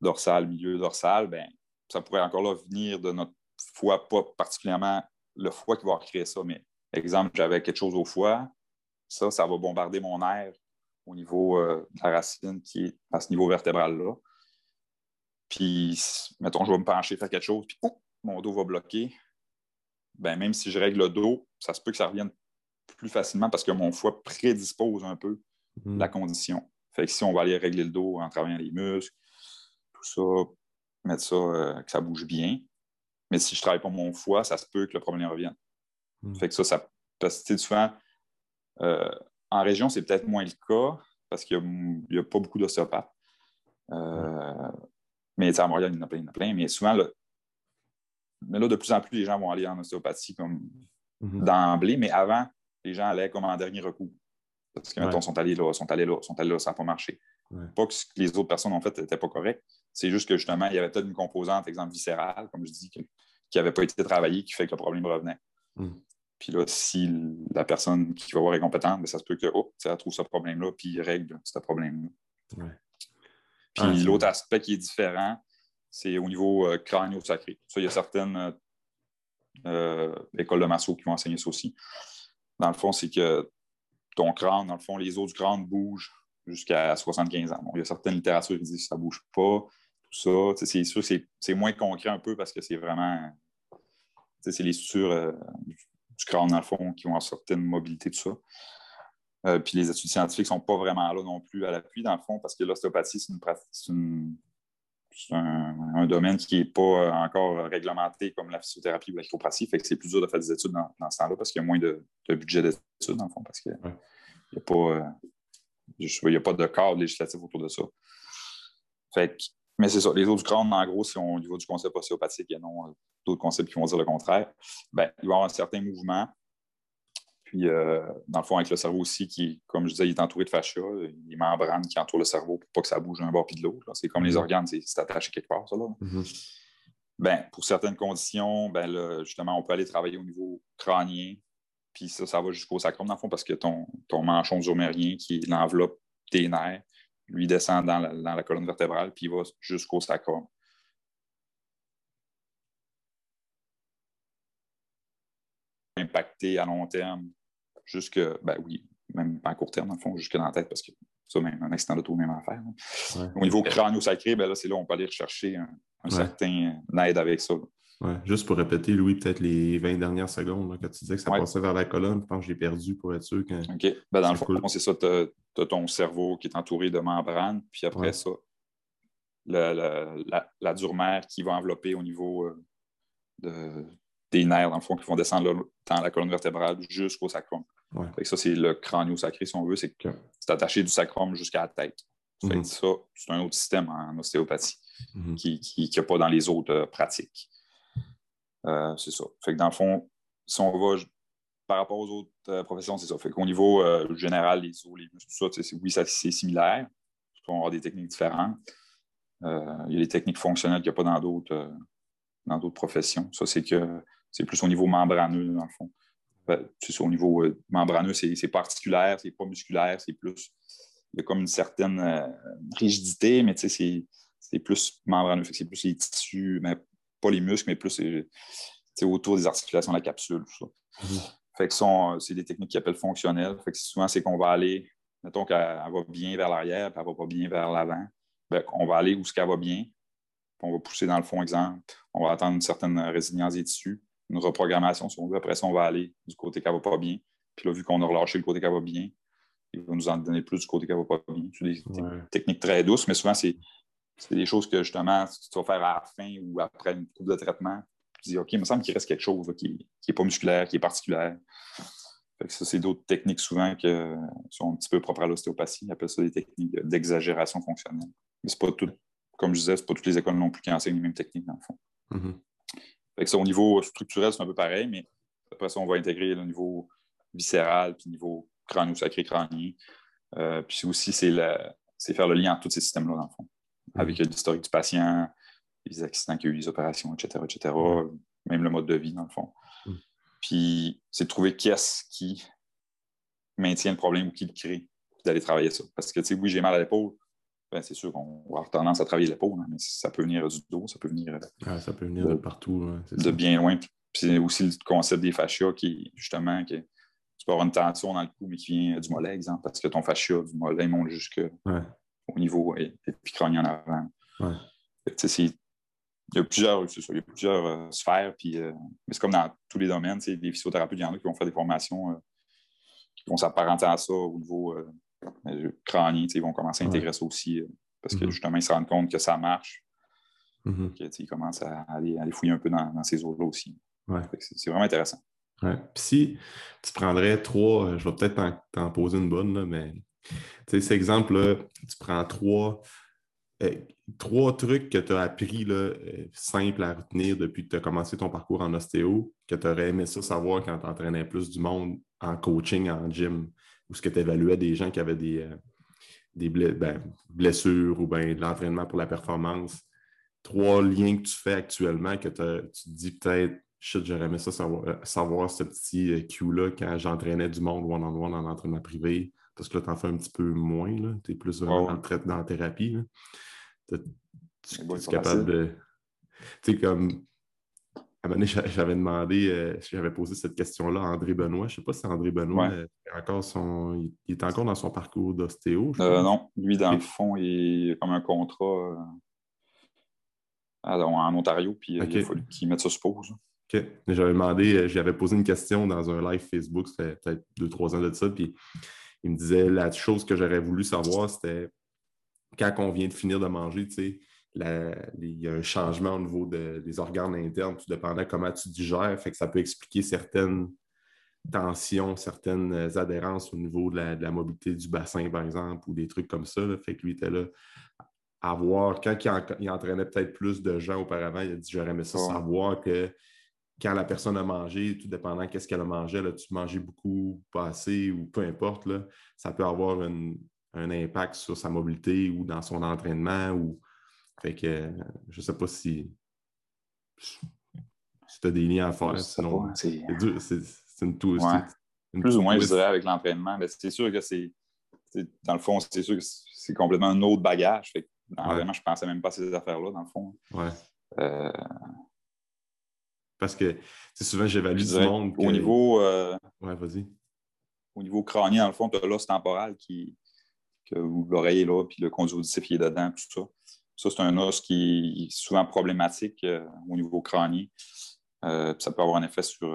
dorsal, milieu dorsal, ben, ça pourrait encore là venir de notre foie, pas particulièrement le foie qui va créer ça, mais exemple, j'avais quelque chose au foie, ça, ça va bombarder mon air au niveau euh, de la racine qui est à ce niveau vertébral-là. Puis, mettons, je vais me pencher, faire quelque chose, puis mon dos va bloquer. Ben, même si je règle le dos, ça se peut que ça revienne plus facilement parce que mon foie prédispose un peu mhm. la condition. Fait que si on va aller régler le dos en travaillant les muscles, tout ça, mettre ça, euh, que ça bouge bien. Mais si je ne travaille pas mon foie, ça se peut que le problème revienne. Mhm. Fait que ça, ça parce que souvent, euh, en région, c'est peut-être moins le cas parce qu'il n'y a, pas beaucoup d'ostéopathes. Euh, mais à Montréal, il y en a plein, il y en a plein. Mais souvent, mais là, de plus en plus, les gens vont aller en ostéopathie comme mhm. d'emblée, mais avant, les gens allaient comme en dernier recours. Parce que, mettons, sont allés là, sont allés là, sont allés là, ça n'a pas marché. Pas que ce que les autres personnes ont fait n'était pas correct. C'est juste que justement, il y avait peut-être une composante, exemple viscérale, comme je dis, qui n'avait pas été travaillée, qui fait que le problème revenait. Mhm. Puis là, si la personne qui va voir est compétente, ben, ça se peut que, oh, ça trouve ce problème-là, puis il règle ce problème-là. Puis ah, l'autre aspect qui est différent, c'est au niveau euh, crânio-sacré. Ça, il y a certaines euh, euh, écoles de masso qui vont enseigner ça aussi. Dans le fond, c'est que ton crâne, dans le fond, les os du crâne bougent jusqu'à 75 ans. il y a certaines littératures qui disent que ça ne bouge pas, tout ça. C'est sûr que c'est moins concret un peu parce que c'est vraiment. C'est les sutures du crâne, dans le fond, qui vont avoir certaine mobilité, tout ça. Euh, puis les études scientifiques ne sont pas vraiment là non plus à l'appui, dans le fond, parce que l'ostéopathie, c'est un, domaine qui n'est pas euh, encore réglementé comme la physiothérapie ou la chiropratie. Fait que c'est plus dur de faire des études dans, ce temps-là parce qu'il y a moins de, budget d'études, dans le fond, parce qu'il n'y a, pas, euh, a pas de cadre législatif autour de ça. Fait mais c'est ça. Les autres du crâne, en gros, si on, au niveau du concept ostéopathique et non d'autres concepts qui vont dire le contraire, ben, il va y avoir un certain mouvement puis, euh, dans le fond, avec le cerveau aussi, qui, comme je disais, il est entouré de fascia, il membranes qui entourent le cerveau pour pas que ça bouge d'un bord puis de l'autre. C'est comme les mhm. organes, c'est attaché quelque part, ça. Là. Mhm. ben, pour certaines conditions, ben, justement, on peut aller travailler au niveau crânien, puis ça, ça va jusqu'au sacrum, dans le fond, parce que ton, ton manchon zomérien, qui l'enveloppe des nerfs, lui descend dans la, dans la colonne vertébrale, puis il va jusqu'au sacrum. Impacter à long terme jusque, ben oui, même pas à court terme, dans le fond, jusque dans la tête, parce que ça, même un accident d'auto, même affaire. Au niveau crânio-sacré, ben là, c'est là où on peut aller rechercher un, certain aide avec ça. Ouais. Juste pour répéter, Louis, peut-être les 20 dernières secondes, quand tu disais que ça passait vers la colonne, je pense que j'ai perdu pour être sûr. OK. Ben, dans le fond, c'est ça, tu as, ton cerveau qui est entouré de membranes, puis après ça, la, la, dure-mère qui va envelopper au niveau euh, de, des nerfs, dans le fond, qui vont descendre dans la colonne vertébrale jusqu'au sacrum. ça, c'est le crânio-sacré, si on veut, c'est que c'est attaché du sacrum jusqu'à la tête. Mhm. ça, c'est un autre système en ostéopathie mhm. qui n'y a pas dans les autres euh, pratiques. Euh, c'est ça. Fait que dans le fond, si on va par rapport aux autres euh, professions, c'est ça. Fait qu'au niveau général, les os, les muscles, tout ça, oui, c'est similaire. On avoir des techniques différentes. il y a des techniques fonctionnelles qu'il n'y a pas dans d'autres dans d'autres professions. Ça, c'est que c'est plus au niveau membraneux, dans le fond. Ben, c'est au niveau membraneux, c'est particulière, c'est pas musculaire, c'est plus. Il y a comme une certaine rigidité, mais tu sais, c'est plus membraneux. C'est plus les tissus, mais pas les muscles, mais plus autour des articulations de la capsule. Tout ça. Mm-hmm. Fait que c'est des techniques qui appellent fonctionnelles. Fait que souvent, c'est qu'on va aller, mettons qu'elle va bien vers l'arrière, puis elle va pas bien vers l'avant. Ben, on va aller où ce qu'elle va bien, puis on va pousser dans le fond, exemple. On va attendre une certaine résilience des tissus, une reprogrammation, si on veut. Après ça, on va aller du côté qu'elle va pas bien. Puis là, vu qu'on a relâché le côté qu'elle va bien, il va nous en donner plus du côté qu'elle va pas bien. C'est des techniques très douces, mais souvent, c'est des choses que justement, tu vas faire à la fin ou après une coupe de traitement. Tu dis, OK, il me semble qu'il reste quelque chose qui n'est pas musculaire, qui est particulière. ça, c'est d'autres techniques souvent qui sont un petit peu propres à l'ostéopathie. Ils appellent ça des techniques d'exagération fonctionnelle. Mais c'est pas tout, comme je disais, c'est pas toutes les écoles non plus qui enseignent les mêmes techniques dans le fond. Mm-hmm. au niveau structurel, c'est un peu pareil, mais après ça, on va intégrer le niveau viscéral puis le niveau crânio-sacré crânien. Euh, puis aussi, c'est faire le lien entre tous ces systèmes-là, dans le fond avec mhm. l'historique du patient, les accidents qu'il y a eu, les opérations, etc., etc., même le mode de vie, dans le fond. Mhm. Puis, c'est de trouver qu'est-ce qui maintient le problème ou qui le crée, d'aller travailler ça. Parce que, tu sais, oui, j'ai mal à l'épaule, c'est sûr qu'on va avoir tendance à travailler l'épaule, hein, mais ça peut venir du dos, ça peut venir, ça peut venir de, partout. de bien loin. C'est aussi le concept des fascias qui, justement, qui, tu peux avoir une tension dans le cou, mais qui vient du mollet, exemple, parce que ton fascia du mollet monte jusque au niveau épicronien en avant. il y a plusieurs, il y a plusieurs euh, sphères, puis, euh, mais c'est comme dans tous les domaines. Les physiothérapeutes, il y en a qui vont faire des formations euh, qui vont s'apparenter à ça au niveau crânien. Ils vont commencer à intégrer ça aussi parce que mm-hmm. justement, ils se rendent compte que ça marche. Mm-hmm. ils commencent à aller, fouiller un peu dans, ces eaux-là aussi. C'est vraiment intéressant. si tu prendrais trois, je vais peut-être t'en poser une bonne, là, mais cet exemple-là, tu prends trois, euh, trois trucs que tu as appris là, euh, simples à retenir depuis que tu as commencé ton parcours en ostéo, que tu aurais aimé ça savoir quand tu entraînais plus du monde en coaching, en gym, ou ce que tu évaluais des gens qui avaient des, euh, des ben, blessures ou ben, de l'entraînement pour la performance. Trois liens que tu fais actuellement que tu te dis peut-être shit, j'aurais aimé ça savoir, savoir ce petit cue-là quand j'entraînais du monde one-on-one -on -one en entraînement privé parce que là, tu en fais un petit peu moins. Tu es plus vraiment dans, la thérapie. Tu es capable de. Tu sais, comme. À un moment donné, j'avais demandé, euh, j'avais posé cette question-là à André Benoît. Je ne sais pas si André Benoît euh, encore son, il, est encore dans son parcours d'ostéo. Euh, non, lui, dans le fond, il a comme un contrat en Ontario, puis il faut qu'il mette ça sur pause. OK. J'avais demandé, j'avais posé une question dans un live Facebook, c'était peut-être deux, trois ans de ça, puis il me disait la chose que j'aurais voulu savoir, c'était quand on vient de finir de manger, tu sais, il y a un changement au niveau des organes internes, tout dépendant comment tu digères, fait que ça peut expliquer certaines tensions, certaines adhérences au niveau de la, mobilité du bassin, par exemple, ou des trucs comme ça. Fait que lui était là à voir, quand il, entraînait peut-être plus de gens auparavant, il a dit J'aurais aimé ça savoir que quand la personne a mangé, tout dépendant qu'est-ce qu'elle a mangé, là, tu mangeais beaucoup, pas assez ou peu importe, là, ça peut avoir un impact sur sa mobilité ou dans son entraînement. Ou... Fait que je ne sais pas si, si tu as des liens à faire. Sinon, c'est une, tout, Plus ou moins, je dirais, avec l'entraînement. Mais c'est sûr que c'est. Dans le fond, c'est sûr que c'est complètement un autre bagage. Fait je ne pensais même pas à ces affaires-là, dans le fond. Ouais. Euh, parce que souvent, j'évalue du monde. Au niveau. Euh, ouais, vas-y. Au niveau crânien, dans le fond, tu as l'os temporal qui. Que l'oreille est là, puis le conduit auditif est dedans, tout ça. Ça, c'est un os qui est souvent problématique euh, au niveau crânien. Euh, ça peut avoir un effet sur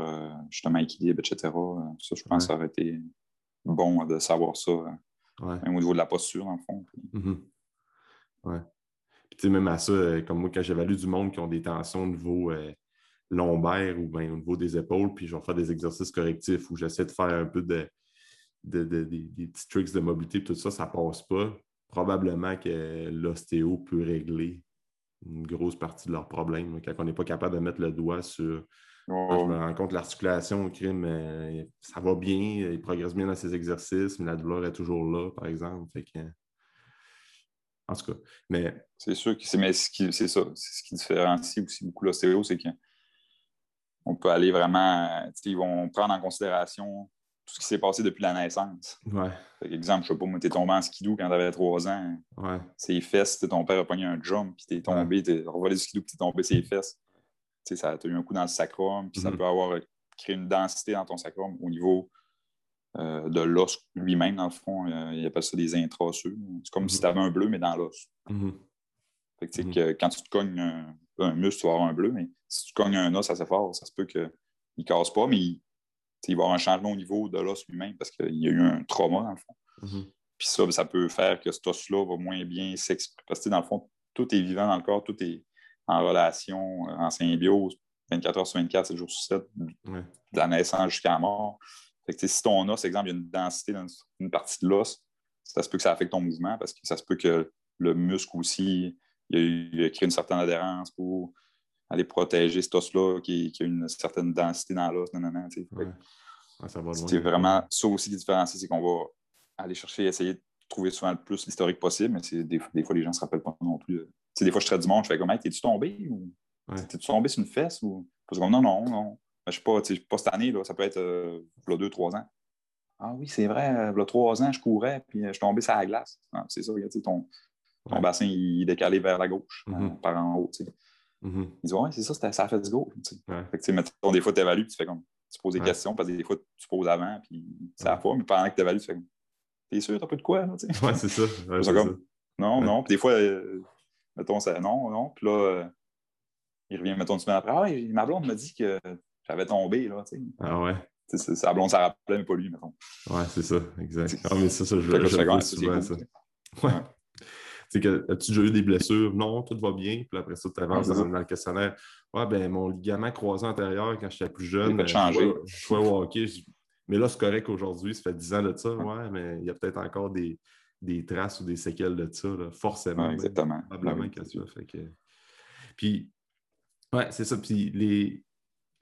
justement l'équilibre, etc. ça, je pense que ça aurait été bon de savoir ça, même au niveau de la posture, dans le fond. Mm-hmm. Ouais. Puis, même à ça, comme moi, quand j'évalue du monde qui ont des tensions au niveau lombaire ou bien au niveau des épaules, puis je vais faire des exercices correctifs où j'essaie de faire un peu de, des petits tricks de mobilité, tout ça, ça ne passe pas. Probablement que l'ostéo peut régler une grosse partie de leurs problèmes quand on n'est pas capable de mettre le doigt sur je me rends compte l'articulation au crime, euh, ça va bien, il progresse bien dans ses exercices, mais la douleur est toujours là, par exemple. Fait que, en tout cas, mais... C'est sûr que c'est ça. C'est ce qui différencie aussi beaucoup l'ostéo, c'est qu'on peut aller vraiment... Ils vont prendre en considération tout ce qui s'est passé depuis la naissance. Ouais. Exemple, je sais pas, moi, t'es tombé en skidoo quand t'avais trois ans. Ouais. Ses fesses, ton père a pogné un jump, puis t'es tombé, t'es revolé du skidoo, puis t'es tombé ses fesses. sais, ça t'a eu un coup dans le sacrum, puis ça mm-hmm. peut avoir créé une densité dans ton sacrum au niveau euh, de l'os lui-même, dans le fond. Euh, il appelle ça des intraosseux. C'est comme si mm-hmm. tu avais un bleu, mais dans l'os. Fait que, que, quand tu te cognes un, muscle, tu vas avoir un bleu, mais si tu cognes un os assez fort, ça se peut qu'il ne casse pas, mais il, il va y avoir un changement au niveau de l'os lui-même parce qu'il y a eu un trauma, dans le fond. Mm-hmm. Puis ça, ça peut faire que cet os-là va moins bien s'exprimer. Parce que, dans le fond, tout est vivant dans le corps, tout est en relation, euh, en symbiose, 24 heures sur 24, 7 jours sur 7, de la naissance jusqu'à la mort. Fait que, si ton os, exemple, il y a une densité dans une partie de l'os, ça se peut que ça affecte ton mouvement parce que ça se peut que le muscle aussi, il a, créé une certaine adhérence pour aller protéger cet os-là qui, a une certaine densité dans l'os. C'est vraiment ça aussi qui différencie, c'est qu'on va aller chercher, essayer de trouver souvent le plus l'historique possible, mais des, des, fois, les gens ne se rappellent pas non plus. des fois, je traite du monde, je fais comme, hey, t'es-tu tombé ou t'es-tu tombé sur une fesse ou. Parce que non, non, non. Je ne sais pas, pas cette année, là, ça peut être euh, deux, trois ans. Ah oui, c'est vrai, il y a trois ans, je courais, puis euh, je suis tombé sur la glace. Ah, c'est ça, regarde, ton, ton bassin il est décalé vers la gauche, mm-hmm. euh, par en haut. Ils disent Ouais, c'est ça, ça fait du go. Fait que, mettons, des fois, tu évalues, tu fais comme tu poses des questions parce que des fois, tu poses avant, puis ça va pas, mais pendant que tu évalues, tu fais comme T'es sûr, t'as pas de quoi? Là, ouais, c'est ça. comme, Non, non. Puis des fois, euh, mettons, ça, non, non. Puis là, euh, il revient, mettons, une semaine après. Ah, ouais, ma blonde m'a dit que j'avais tombé. Là, sais. ah ouais. Sa blonde, ça rappelait, mais pas lui, mettons. Ouais, c'est ça, exact. Ah, mais ça, ça, je, je, je souvent, ça. Ouais. C'est que as-tu déjà eu des blessures? Non, tout va bien. Puis après ça, tu avances dans, le questionnaire. Ouais, ben mon ligament croisé antérieur quand j'étais plus jeune, je jouais au hockey. Mais là, c'est correct aujourd'hui, ça fait 10 ans de ça, ouais, mais il y a peut-être encore des, des, traces ou des séquelles de ça, forcément. exactement. Probablement que ça. Fait que... Puis, ouais, c'est ça. Puis les,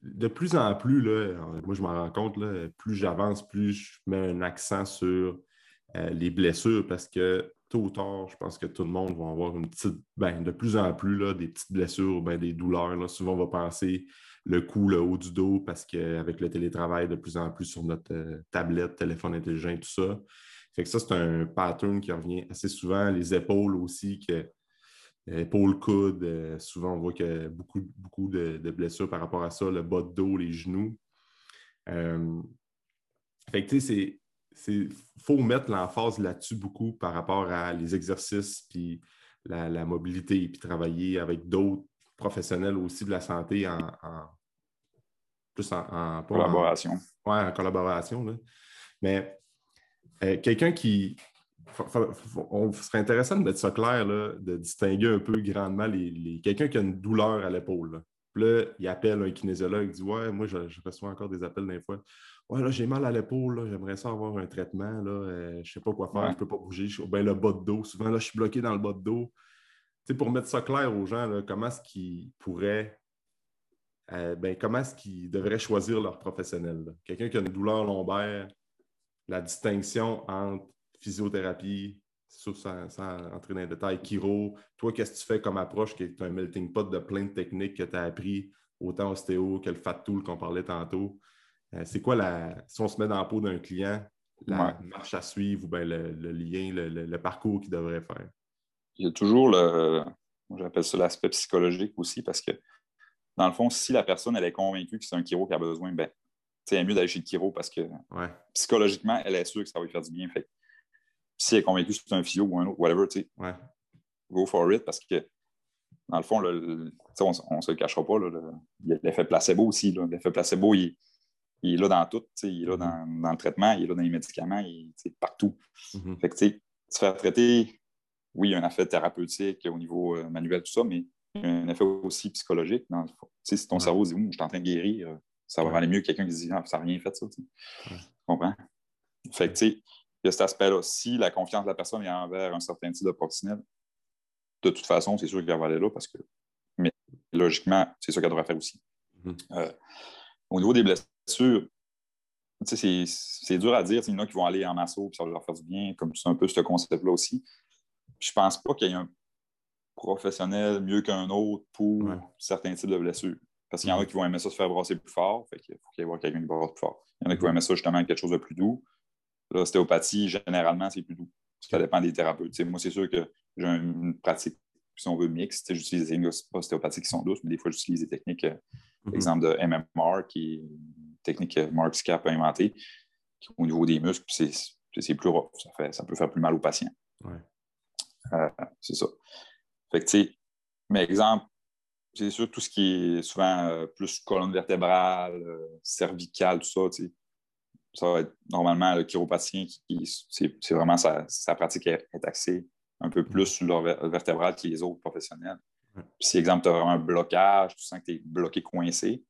de plus en plus, là, moi je m'en rends compte, là, plus j'avance, plus je mets un accent sur euh, les blessures parce que tôt ou tard, je pense que tout le monde va avoir une petite, ben, de plus en plus, là, des petites blessures, ben, des douleurs. Là. Souvent, on va penser le cou, le haut du dos, parce qu'avec le télétravail, de plus en plus sur notre euh, tablette, téléphone intelligent, tout ça. Fait que ça, c'est un pattern qui revient assez souvent. Les épaules aussi, que épaules, coudes, euh, souvent on voit a beaucoup, beaucoup de, blessures par rapport à ça, le bas de dos, les genoux. Euh, que tu sais, il faut mettre l'emphase là-dessus beaucoup par rapport à les exercices, puis la, mobilité, puis travailler avec d'autres professionnels aussi de la santé en, plus en, collaboration. Oui, en collaboration. Là. Mais euh, quelqu'un qui. on serait intéressant de mettre ça clair, là, de distinguer un peu grandement les, quelqu'un qui a une douleur à l'épaule. Puis là, il appelle un kinésiologue, il dit Ouais, moi, je, je reçois encore des appels des fois. Ouais, là, j'ai mal à l'épaule, j'aimerais ça avoir un traitement, là, euh, je ne sais pas quoi faire, je ne peux pas bouger. Ben, le bas de dos, souvent, là, je suis bloqué dans le bas de dos. Pour mettre ça clair aux gens, là, comment est-ce qu'ils pourraient, euh, ben, comment est-ce qu'ils devraient choisir leur professionnel? Quelqu'un qui a une douleur lombaire, la distinction entre physiothérapie, sans, sans entrer dans les détails, chiro, toi, qu'est-ce que tu fais comme approche qui est un melting pot de plein de techniques que tu as appris, autant ostéo que le fat tool qu'on parlait tantôt? Euh, c'est quoi la. Si on se met dans la peau d'un client, la marche à suivre ou bien le, lien, le, parcours qu'il devrait faire? Il y a toujours le. J'appelle ça l'aspect psychologique aussi parce que, dans le fond, si la personne elle est convaincue que c'est un chiro qui a besoin, ben, c'est mieux d'aller chez le chiro parce que psychologiquement, elle est sûre que ça va lui faire du bien. Fait si elle est convaincue que c'est un physio ou un autre, whatever, tu sais, go for it parce que dans le fond, le, on ne se le cachera pas, l'effet placebo aussi. L'effet placebo, il, il est là dans tout. Il est là mm-hmm. dans, le traitement, il est là dans les médicaments, il est partout. Mm-hmm. Fait que, se faire traiter, oui, il y a un effet thérapeutique au niveau euh, manuel, tout ça, mais il y a un effet aussi psychologique. Dans Si ton cerveau dit, je suis en train de guérir, euh, ça va aller mieux que quelqu'un qui dit, ah, ça n'a rien fait, ça. Tu comprends? Fait que, il y a cet aspect-là. Si la confiance de la personne est envers un certain type de professionnel, de toute façon, c'est sûr qu'elle va aller là parce que, mais logiquement, c'est ça qu'elle devrait faire aussi. Mm-hmm. Euh, Au niveau des blessures, c'est dur à dire. Il y en a qui vont aller en assaut et ça va leur faire du bien, comme c'est un peu ce concept-là aussi. Je pense pas qu'il y ait un professionnel mieux qu'un autre pour certains types de blessures. Parce qu'il y en a qui vont aimer ça se faire brasser plus fort, fait qu'il faut qu'il y ait quelqu'un qui brasse plus fort. Il y en a qui vont aimer ça justement quelque chose de plus doux. L'ostéopathie, généralement, c'est plus doux. Ça dépend des thérapeutes. moi, c'est sûr que j'ai une pratique, si on veut, mixte. J'utilise des techniques ostéopathiques qui sont douces, mais des fois, j'utilise des techniques, mm-hmm. exemple de MMR, qui est une technique que Mark Scap a inventée, qui, au niveau des muscles, c'est plus rough. Ça, fait, ça peut faire plus mal aux patients. Euh, c'est ça. Fait que, mais exemple, c'est sûr, tout ce qui est souvent euh, plus colonne vertébrale, euh, cervicale, tout ça, ça va être normalement le chiropatien qui, c'est vraiment sa, pratique est, axée un peu plus sur le vertébral que les autres professionnels. Puis si, exemple, tu as un blocage, tu sens que tu es bloqué, coincé,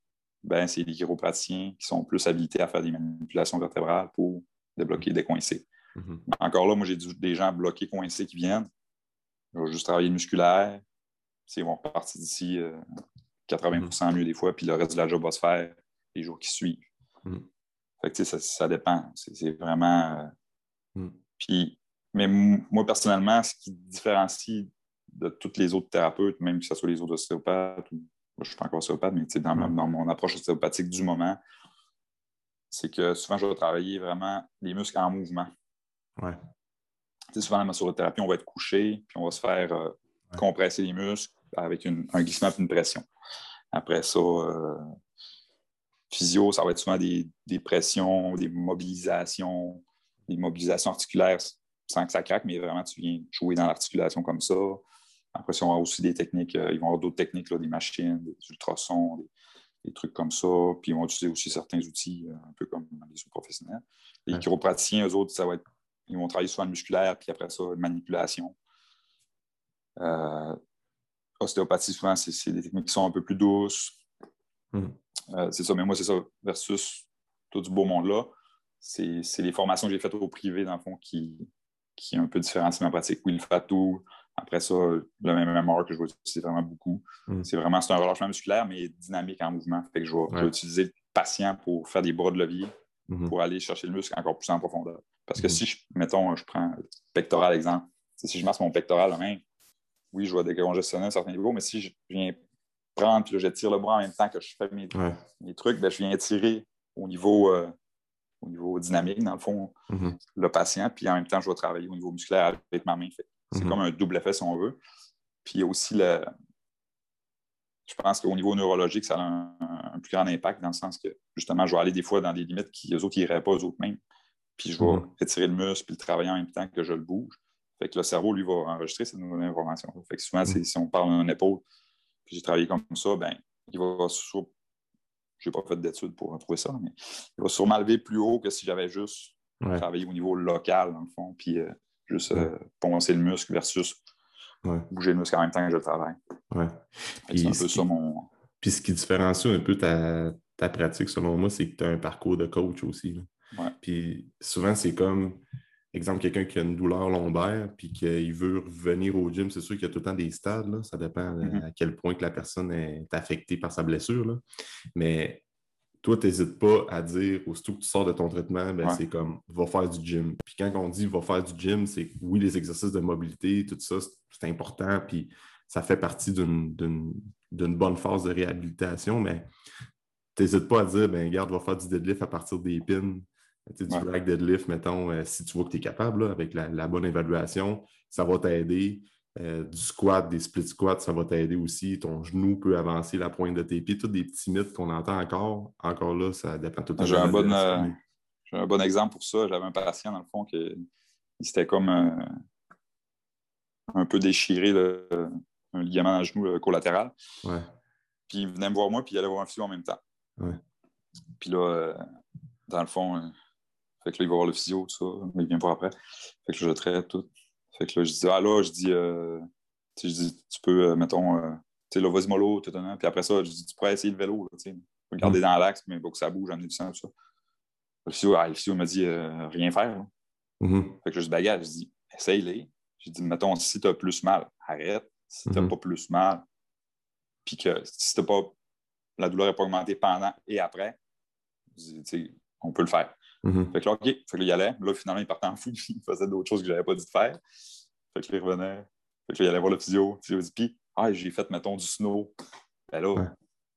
ben c'est les chiropraticiens qui sont plus habilités à faire des manipulations vertébrales pour débloquer, décoincer. Mm-hmm. Encore là, moi, j'ai des gens bloqués, coincés qui viennent. Je vais juste travailler le musculaire. Ils vont repartir d'ici 80% euh, mieux des fois, puis le reste de la job va se faire les jours qui suivent. Mm. Fait que, ça, ça dépend. C'est vraiment. Euh, mm. Puis, mais moi, personnellement, ce qui différencie de tous les autres thérapeutes, même que ce soit les autres ostéopathes, ou, je ne suis pas encore ostéopathe, mais dans, mm. dans mon approche ostéopathique du moment, c'est que souvent, je vais travailler vraiment les muscles en mouvement. Ouais. souvent, la massothérapie, on va être couché, puis on va se faire euh, compresser les muscles avec un glissement et une pression. Après ça, euh, physio, ça va être souvent des, pressions, des mobilisations, des mobilisations articulaires sans que ça craque, mais vraiment, tu viens jouer dans l'articulation comme ça. Après ça, on a aussi des techniques, euh, ils vont avoir d'autres techniques, des machines, des ultrasons, des, trucs comme ça. Puis ils vont utiliser aussi certains outils, un peu comme les sous-professionnels. Les chiropraticiens, eux autres, ça va être ils vont travailler sur le musculaire, puis après ça, manipulation. Euh, ostéopathie, souvent, c'est des techniques qui sont un peu plus douces. Hmm. Euh, c'est ça, mais moi, c'est ça, versus tout du beau monde-là. C'est les formations que j'ai faites au privé, dans le fond, qui, qui est un peu différent de ma pratique. Oui, le fatou, après ça, le même MMR que je vais utiliser vraiment beaucoup. Hmm. C'est vraiment un relâchement musculaire, mais dynamique en mouvement. Fait que je vais, utiliser le patient pour faire des bras de levier hmm. pour aller chercher le muscle encore plus en profondeur. Parce que si, je, mettons, je prends le pectoral exemple, si je masse mon pectoral la main, oui, je vais décongestionner à un certain niveau, mais si je viens prendre puis je tire le bras en même temps que je fais mes, trucs, ben, je viens tirer au niveau, euh, au niveau dynamique, dans le fond, le patient, puis en même temps, je vais travailler au niveau musculaire avec ma main. C'est mm-hmm. comme un double effet, si on veut. Puis il y a aussi le. Je pense qu'au niveau neurologique, ça a un, plus grand impact dans le sens que, justement, je vais aller des fois dans des limites qui, les autres n'iraient pas aux autres mêmes puis je vais mm-hmm. étirer le muscle puis le travailler en même temps que je le bouge. Fait que le cerveau, lui, va enregistrer cette nouvelle information. Fait que souvent, mm-hmm. si on parle d'un épaule, puis j'ai travaillé comme ça, ben, il va sur... Je n'ai pas fait d'études pour trouver ça, mais il va sûrement lever plus haut que si j'avais juste travaillé au niveau local, dans le fond, puis euh, juste euh, poncer le muscle versus bouger le muscle en même temps que je le travaille. C'est un peu ça mon. Puis ce qui différencie un peu ta, ta pratique, selon moi, c'est que tu as un parcours de coach aussi. Là. Puis souvent, c'est comme, exemple, quelqu'un qui a une douleur lombaire puis qu'il veut revenir au gym, c'est sûr qu'il y a tout le temps des stades. Ça dépend mm-hmm. à quel point que la personne est affectée par sa blessure. Mais toi, tu n'hésites pas à dire, aussitôt que tu sors de ton traitement, ben, c'est comme, va faire du gym. Puis quand on dit va faire du gym, c'est oui, les exercices de mobilité, tout ça, c'est important. Puis ça fait partie d'une bonne phase de réhabilitation, mais tu n'hésites pas à dire, ben, regarde, va faire du deadlift à partir des pins du ouais. deadlift, mettons, euh, si tu vois que tu es capable, avec la, bonne évaluation, ça va t'aider. Euh, du squat, des split squats, ça va t'aider aussi. Ton genou peut avancer la pointe de tes pieds. Tous des petits mythes qu'on entend encore. Encore là, ça dépend tout le temps. J'ai un, bon, euh, un bon exemple pour ça. J'avais un patient, dans le fond, qui s'était comme un peu déchiré un ligament dans le genou collatéral. Puis il venait me voir moi, puis il allait voir un physio en même temps. Puis là, dans le fond, fait que là, il va voir le physio, tout ça. Mais il vient voir après. Fait que là, je traite tout. Fait que là, je dis, ah là, je dis, euh, je dis tu peux, euh, mettons, euh, tu sais, là, vas-y mollo, tout Puis après ça, je dis, tu pourrais essayer le vélo, tu sais. Regarder mm. dans l'axe, mais il faut que ça bouge, amener du sang, tout ça. Le physio, ah, m'a dit, rien faire. Mm-hmm. Fait que je dis, bagarre, je dis, essaye-les. Je dis, mettons, si tu as plus mal, arrête. Si tu n'as mm-hmm. pas plus mal, puis que si tu pas, la douleur n'est pas augmentée pendant et après, on peut le faire. Mhm. Fait que là, OK. Fait que là, il allait. Là, finalement, il partait en fou. Il faisait d'autres choses que je n'avais pas dit de faire. Fait que là, il revenait. Fait que là, il allait voir le physio. Le dit Puis, ah, j'ai fait, mettons, du snow. Ben là, Ouais.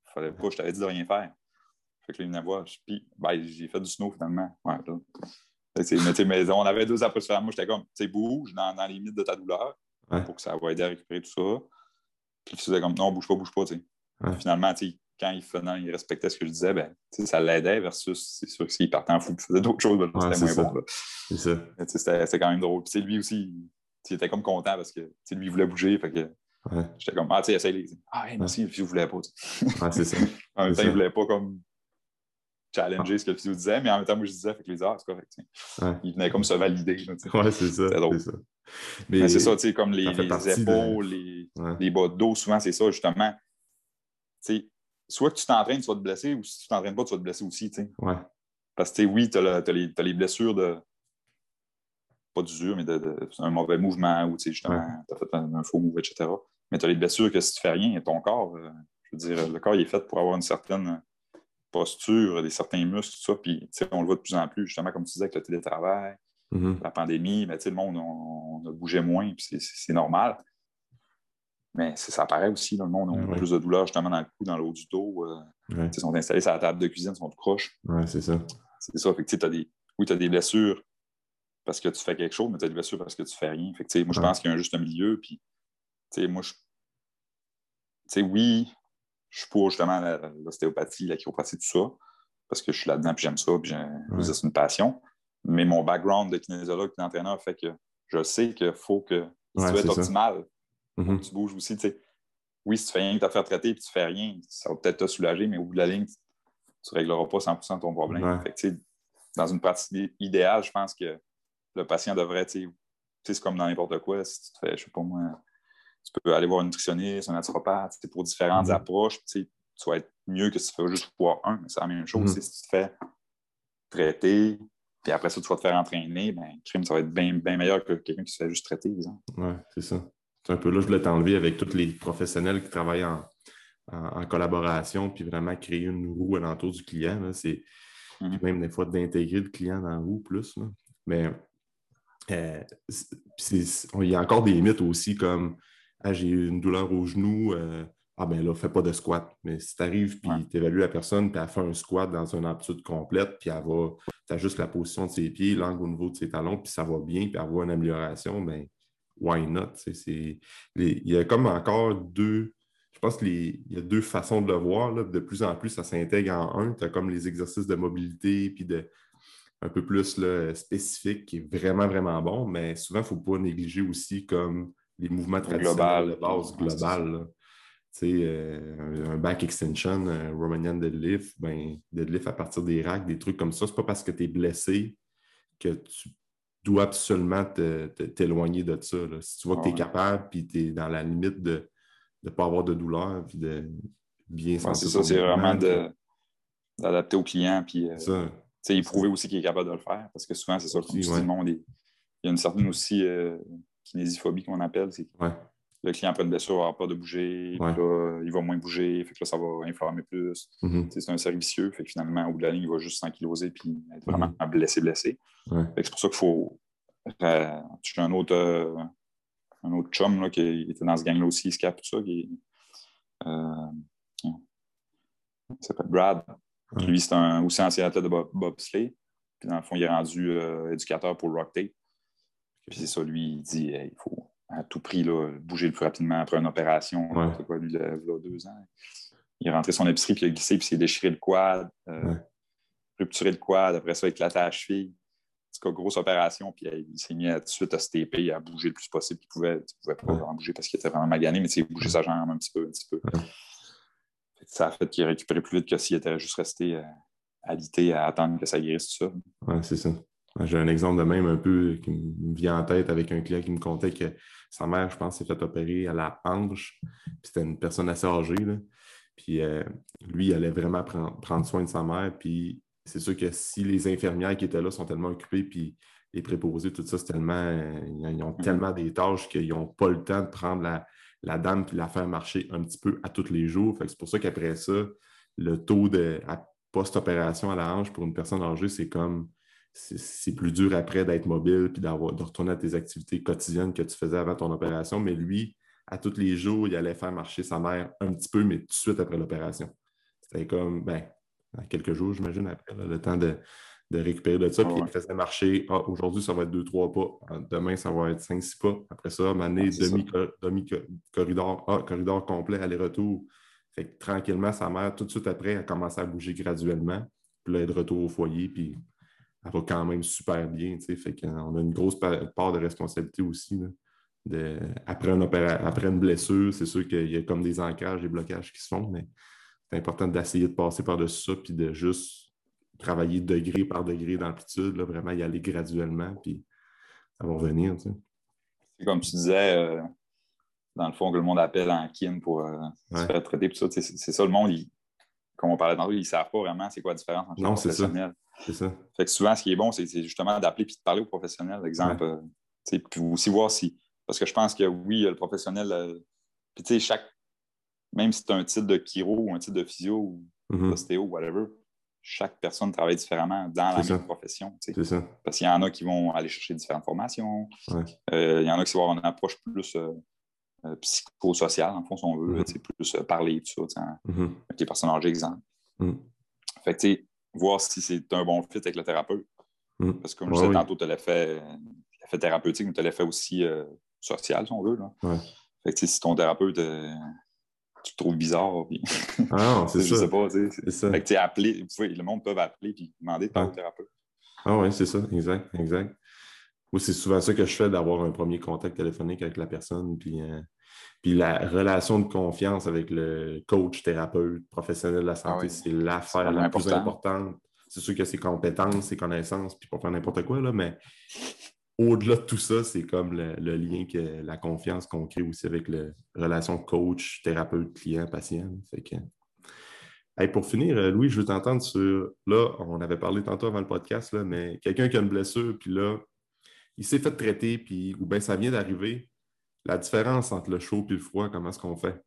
fallait pas, je t'avais dit de rien faire. Fait que là, il venait voir. Puis, ben, j'ai fait du snow finalement. Ouais, là. Mais, mais on avait deux approches. Moi, j'étais comme, tu sais, bouge dans, dans les limites de ta douleur Ouais. pour que ça va aider à récupérer tout ça. Puis, il faisait comme, non, bouge pas, bouge pas, tu sais. Ouais. Finalement, tu sais, quand il, faisait, il respectait ce que je disais, ben, ça l'aidait versus, c'est sûr que s'il partait en fou et faisait d'autres choses, ben, Ouais, c'était moins bon. Mais, C'était quand même drôle. Puis, lui aussi, il, il était comme content parce que lui, il voulait bouger. Fait que Ouais, j'étais comme, ah, tu sais, essaye-les. Ah, hey, merci, le physio voulait pas. tu sais. ouais, c'est ça. En même temps, il ça. voulait pas comme challenger ce que le physio disait, mais en même temps, moi, je disais, fait que les ah, c'est correct. Ouais. Il venait comme se valider. là. Ouais, c'est ça. C'est drôle. C'est ça. Mais c'est ça, tu sais, comme les, de- épaules, les, les bas de dos, souvent, c'est ça, justement. Tu sais, soit que tu t'entraînes, tu vas te blesser, ou si tu t'entraînes pas, tu vas te blesser aussi, tu sais. Ouais. Parce que, oui, tu as, les, blessures de. Pas d'usure, mais de, de- un mauvais mouvement ou, tu sais, justement, Ouais. tu as fait un, un faux move, etc. Mais tu as les blessures que si tu fais rien, ton corps, euh, je veux dire, le corps, il est fait pour avoir une certaine posture, des certains muscles, tout ça. Puis, tu sais, on le voit de plus en plus, justement, comme tu disais, avec le télétravail, Mhm. la pandémie, mais tu sais, le monde, on, on a bougé moins, puis c'est normal. Mais ça apparaît aussi, le monde a Ouais. plus de douleur justement dans le cou, dans le haut du dos. euh, Ouais. ils sont installés sur la table de cuisine, ils sont tout croches. Ouais, c'est ça. C'est ça. Fait que, des, oui, tu as des blessures parce que tu fais quelque chose, mais tu as des blessures parce que tu fais rien. Fait que, moi, je pense qu'il y a un juste milieu. Puis, moi, je. Tu sais, oui, je suis pour justement la- l'ostéopathie, la chiropratie, tout ça, parce que je suis là-dedans, puis j'aime ça, puis c'est une passion. Mais mon background de kinésiologue et d'entraîneur fait que je sais qu'il faut que, si Ouais, tu veux être c'est Mhm. tu bouges aussi. tu sais. Oui, si tu fais rien que te faire traiter puis tu fais rien, ça va peut-être te soulager, mais au bout de la ligne, tu ne régleras pas 100% ton problème. Ouais. Fait que, dans une pratique idéale, je pense que le patient devrait, tu sais, c'est comme dans n'importe quoi, si tu te fais, je sais pas moi, tu peux aller voir un nutritionniste, un naturopathe, c'est pour différentes Mhm. approches, tu vas être mieux que si tu fais juste pouvoir un, mais c'est la même chose. Sais, Si tu te fais traiter, puis après ça, tu vas te faire entraîner, ben, crime, ça va être bien bien meilleur que quelqu'un qui se fait juste traiter, exemple. Ouais, c'est ça. C'est un peu là, je voulais t'enlever avec tous les professionnels qui travaillent en, en- en collaboration, puis vraiment créer une roue alentour du client. là. C'est Mhm. puis même des fois d'intégrer le client dans la roue plus. là. Mais euh, il y a encore des mythes aussi comme Ah, j'ai eu une douleur au genou, euh, ah ben là, fais pas de squat. Mais si tu arrives puis tu évalues la personne, puis elle fait un squat dans une amplitude complète, puis elle va, tu juste la position de ses pieds, l'angle au niveau de ses talons, puis ça va bien, puis elle voit une amélioration, ben why not? il y a comme encore deux. Je pense qu'il y a deux façons de le voir. là. De plus en plus, ça s'intègre en un. Tu as comme les exercices de mobilité, puis de un peu plus là, spécifique, qui est vraiment, vraiment bon, mais souvent, il ne faut pas négliger aussi comme les mouvements traditionnels global, de base sais, euh, un, un back extension, un Romanian deadlift, ben, deadlift à partir des racks, des trucs comme ça, c'est pas parce que tu es blessé que tu dois absolument t'éloigner de ça. là. Si tu vois que tu es Ouais. capable, puis tu es dans la limite de ne pas avoir de douleur, puis de bien Ouais, sentir c'est ça, c'est vraiment d'adapter au client, puis euh, il prouver aussi qu'il est capable de le faire, parce que souvent, c'est ça, le monde, il y a une certaine aussi euh, kinésiophobie qu'on appelle, c'est que Ouais. Le client après une blessure va avoir peur de bouger, Ouais. puis là, il va moins bouger, fait que là, ça va inflammer plus. Mhm. C'est un cercle vicieux, fait que finalement, au bout de la ligne, il va juste s'ankyloser puis être vraiment Mhm. blessé, blessé. Ouais. C'est pour ça qu'il faut. Euh, J'ai un autre, euh, un autre chum là, qui était dans ce gang-là aussi, Scap, tout ça, qui euh, il s'appelle Brad. Ouais. Lui, c'est un, aussi ancien athlète de bob- bobsleigh. Puis dans le fond, il est rendu euh, éducateur pour Rock Tape. Puis c'est ça, lui, il dit hey, il faut à tout prix là, bouger le plus rapidement après une opération. Ouais. C'est quoi, lui, il a, il a deux ans. Il est rentré son épicerie, puis il a glissé, puis il s'est déchiré le quad, euh, Ouais. rupturé le quad, après ça, éclaté la cheville. En tout cas, grosse opération, puis il s'est mis à, tout de suite à se taper, à bouger le plus possible. Il pouvait, il pouvait pas Ouais. en bouger parce qu'il était vraiment magané, mais il bougeait sa jambe un petit peu, un petit peu. Ouais. Ça a fait qu'il a récupéré plus vite que s'il était juste resté euh, alité à attendre que ça guérisse tout ça. Ouais, c'est ça. J'ai un exemple de même un peu qui me vient en tête avec un client qui me contait que sa mère, je pense, s'est fait opérer à la hanche. Puis C'était une personne assez âgée. là. Puis euh, lui, il allait vraiment prendre, prendre soin de sa mère. Puis c'est sûr que si les infirmières qui étaient là sont tellement occupées, puis les préposés, tout ça, c'est tellement. euh, ils ont tellement des tâches qu'ils n'ont pas le temps de prendre la, la dame puis la faire marcher un petit peu à tous les jours. C'est pour ça qu'après ça, le taux de. post-opération à la hanche pour une personne âgée, c'est comme c'est plus dur après d'être mobile puis de retourner à tes activités quotidiennes que tu faisais avant ton opération. Mais lui, à tous les jours, il allait faire marcher sa mère un petit peu, mais tout de suite après l'opération. C'était comme, ben, quelques jours, j'imagine, après, le temps de, récupérer de ça. puis il faisait marcher, ah, aujourd'hui, ça va être deux, trois pas. Ah, demain, ça va être cinq, six pas. Après ça, mané, demi-corridor, ah, corridor complet, aller-retour. Fait que tranquillement, sa mère, tout de suite après, a commencé à bouger graduellement. Puis là, elle est de retour au foyer, puis elle va quand même super bien. Fait qu'on a une grosse part de responsabilité aussi. après, une après une blessure, c'est sûr qu'il y a comme des ancrages, des blocages qui se font, mais c'est important d'essayer de passer par-dessus ça, puis de juste travailler degré par degré d'amplitude, vraiment y aller graduellement, puis ça va revenir. C'est comme tu disais, euh, dans le fond, que le monde appelle en kin pour euh, se faire traiter. C'est ça, le monde, comme on parlait tantôt, ils ne savent pas vraiment c'est quoi la différence entre non, professionnels. C'est ça. Fait que souvent, ce qui est bon, c'est justement d'appeler et de parler aux professionnels. Exemple, euh, puis aussi voir si. Parce que je pense que oui, le professionnel. puis tu sais, chaque même si tu as un titre de chiro ou un titre de physio ou mm d'ostéo, whatever, chaque personne travaille différemment dans la même profession. C'est ça. Parce qu'il y en a qui vont aller chercher différentes formations. Euh, il y en a qui vont avoir une approche plus euh, euh, psychosociale, en fond, si on veut, mm plus parler, tout ça, mm avec les personnes âgées, exemple. Mm. Fait que, tu sais, voir si c'est un bon fit avec le thérapeute. Parce que, comme je disais tantôt, tu as l'effet thérapeutique, mais tu as l'effet aussi social, si on veut. Là. Fait que, si ton thérapeute tu te trouves bizarre. Puis... Ah, c'est ça. Je sais pas, tu sais. Ça. Fait que, tu appelé, le monde peut appeler et demander de parler au thérapeute. Ah oui, c'est ça, exact, exact. Oui, c'est souvent ça que je fais, d'avoir un premier contact téléphonique avec la personne, puis, euh, puis la relation de confiance avec le coach, thérapeute, professionnel de la santé, ah c'est l'affaire la plus importante. C'est sûr que ses compétences, ses connaissances, puis pour faire n'importe quoi, là, mais au-delà de tout ça, c'est comme le, lien, que, la confiance qu'on crée aussi avec la relation coach, thérapeute, client, patient. pour finir, euh, Louis, je veux t'entendre sur. Là, on avait parlé tantôt avant le podcast, là, mais quelqu'un qui a une blessure, puis là, il s'est fait traiter, puis ou bien ça vient d'arriver. La différence entre le chaud et le froid, comment est-ce qu'on fait?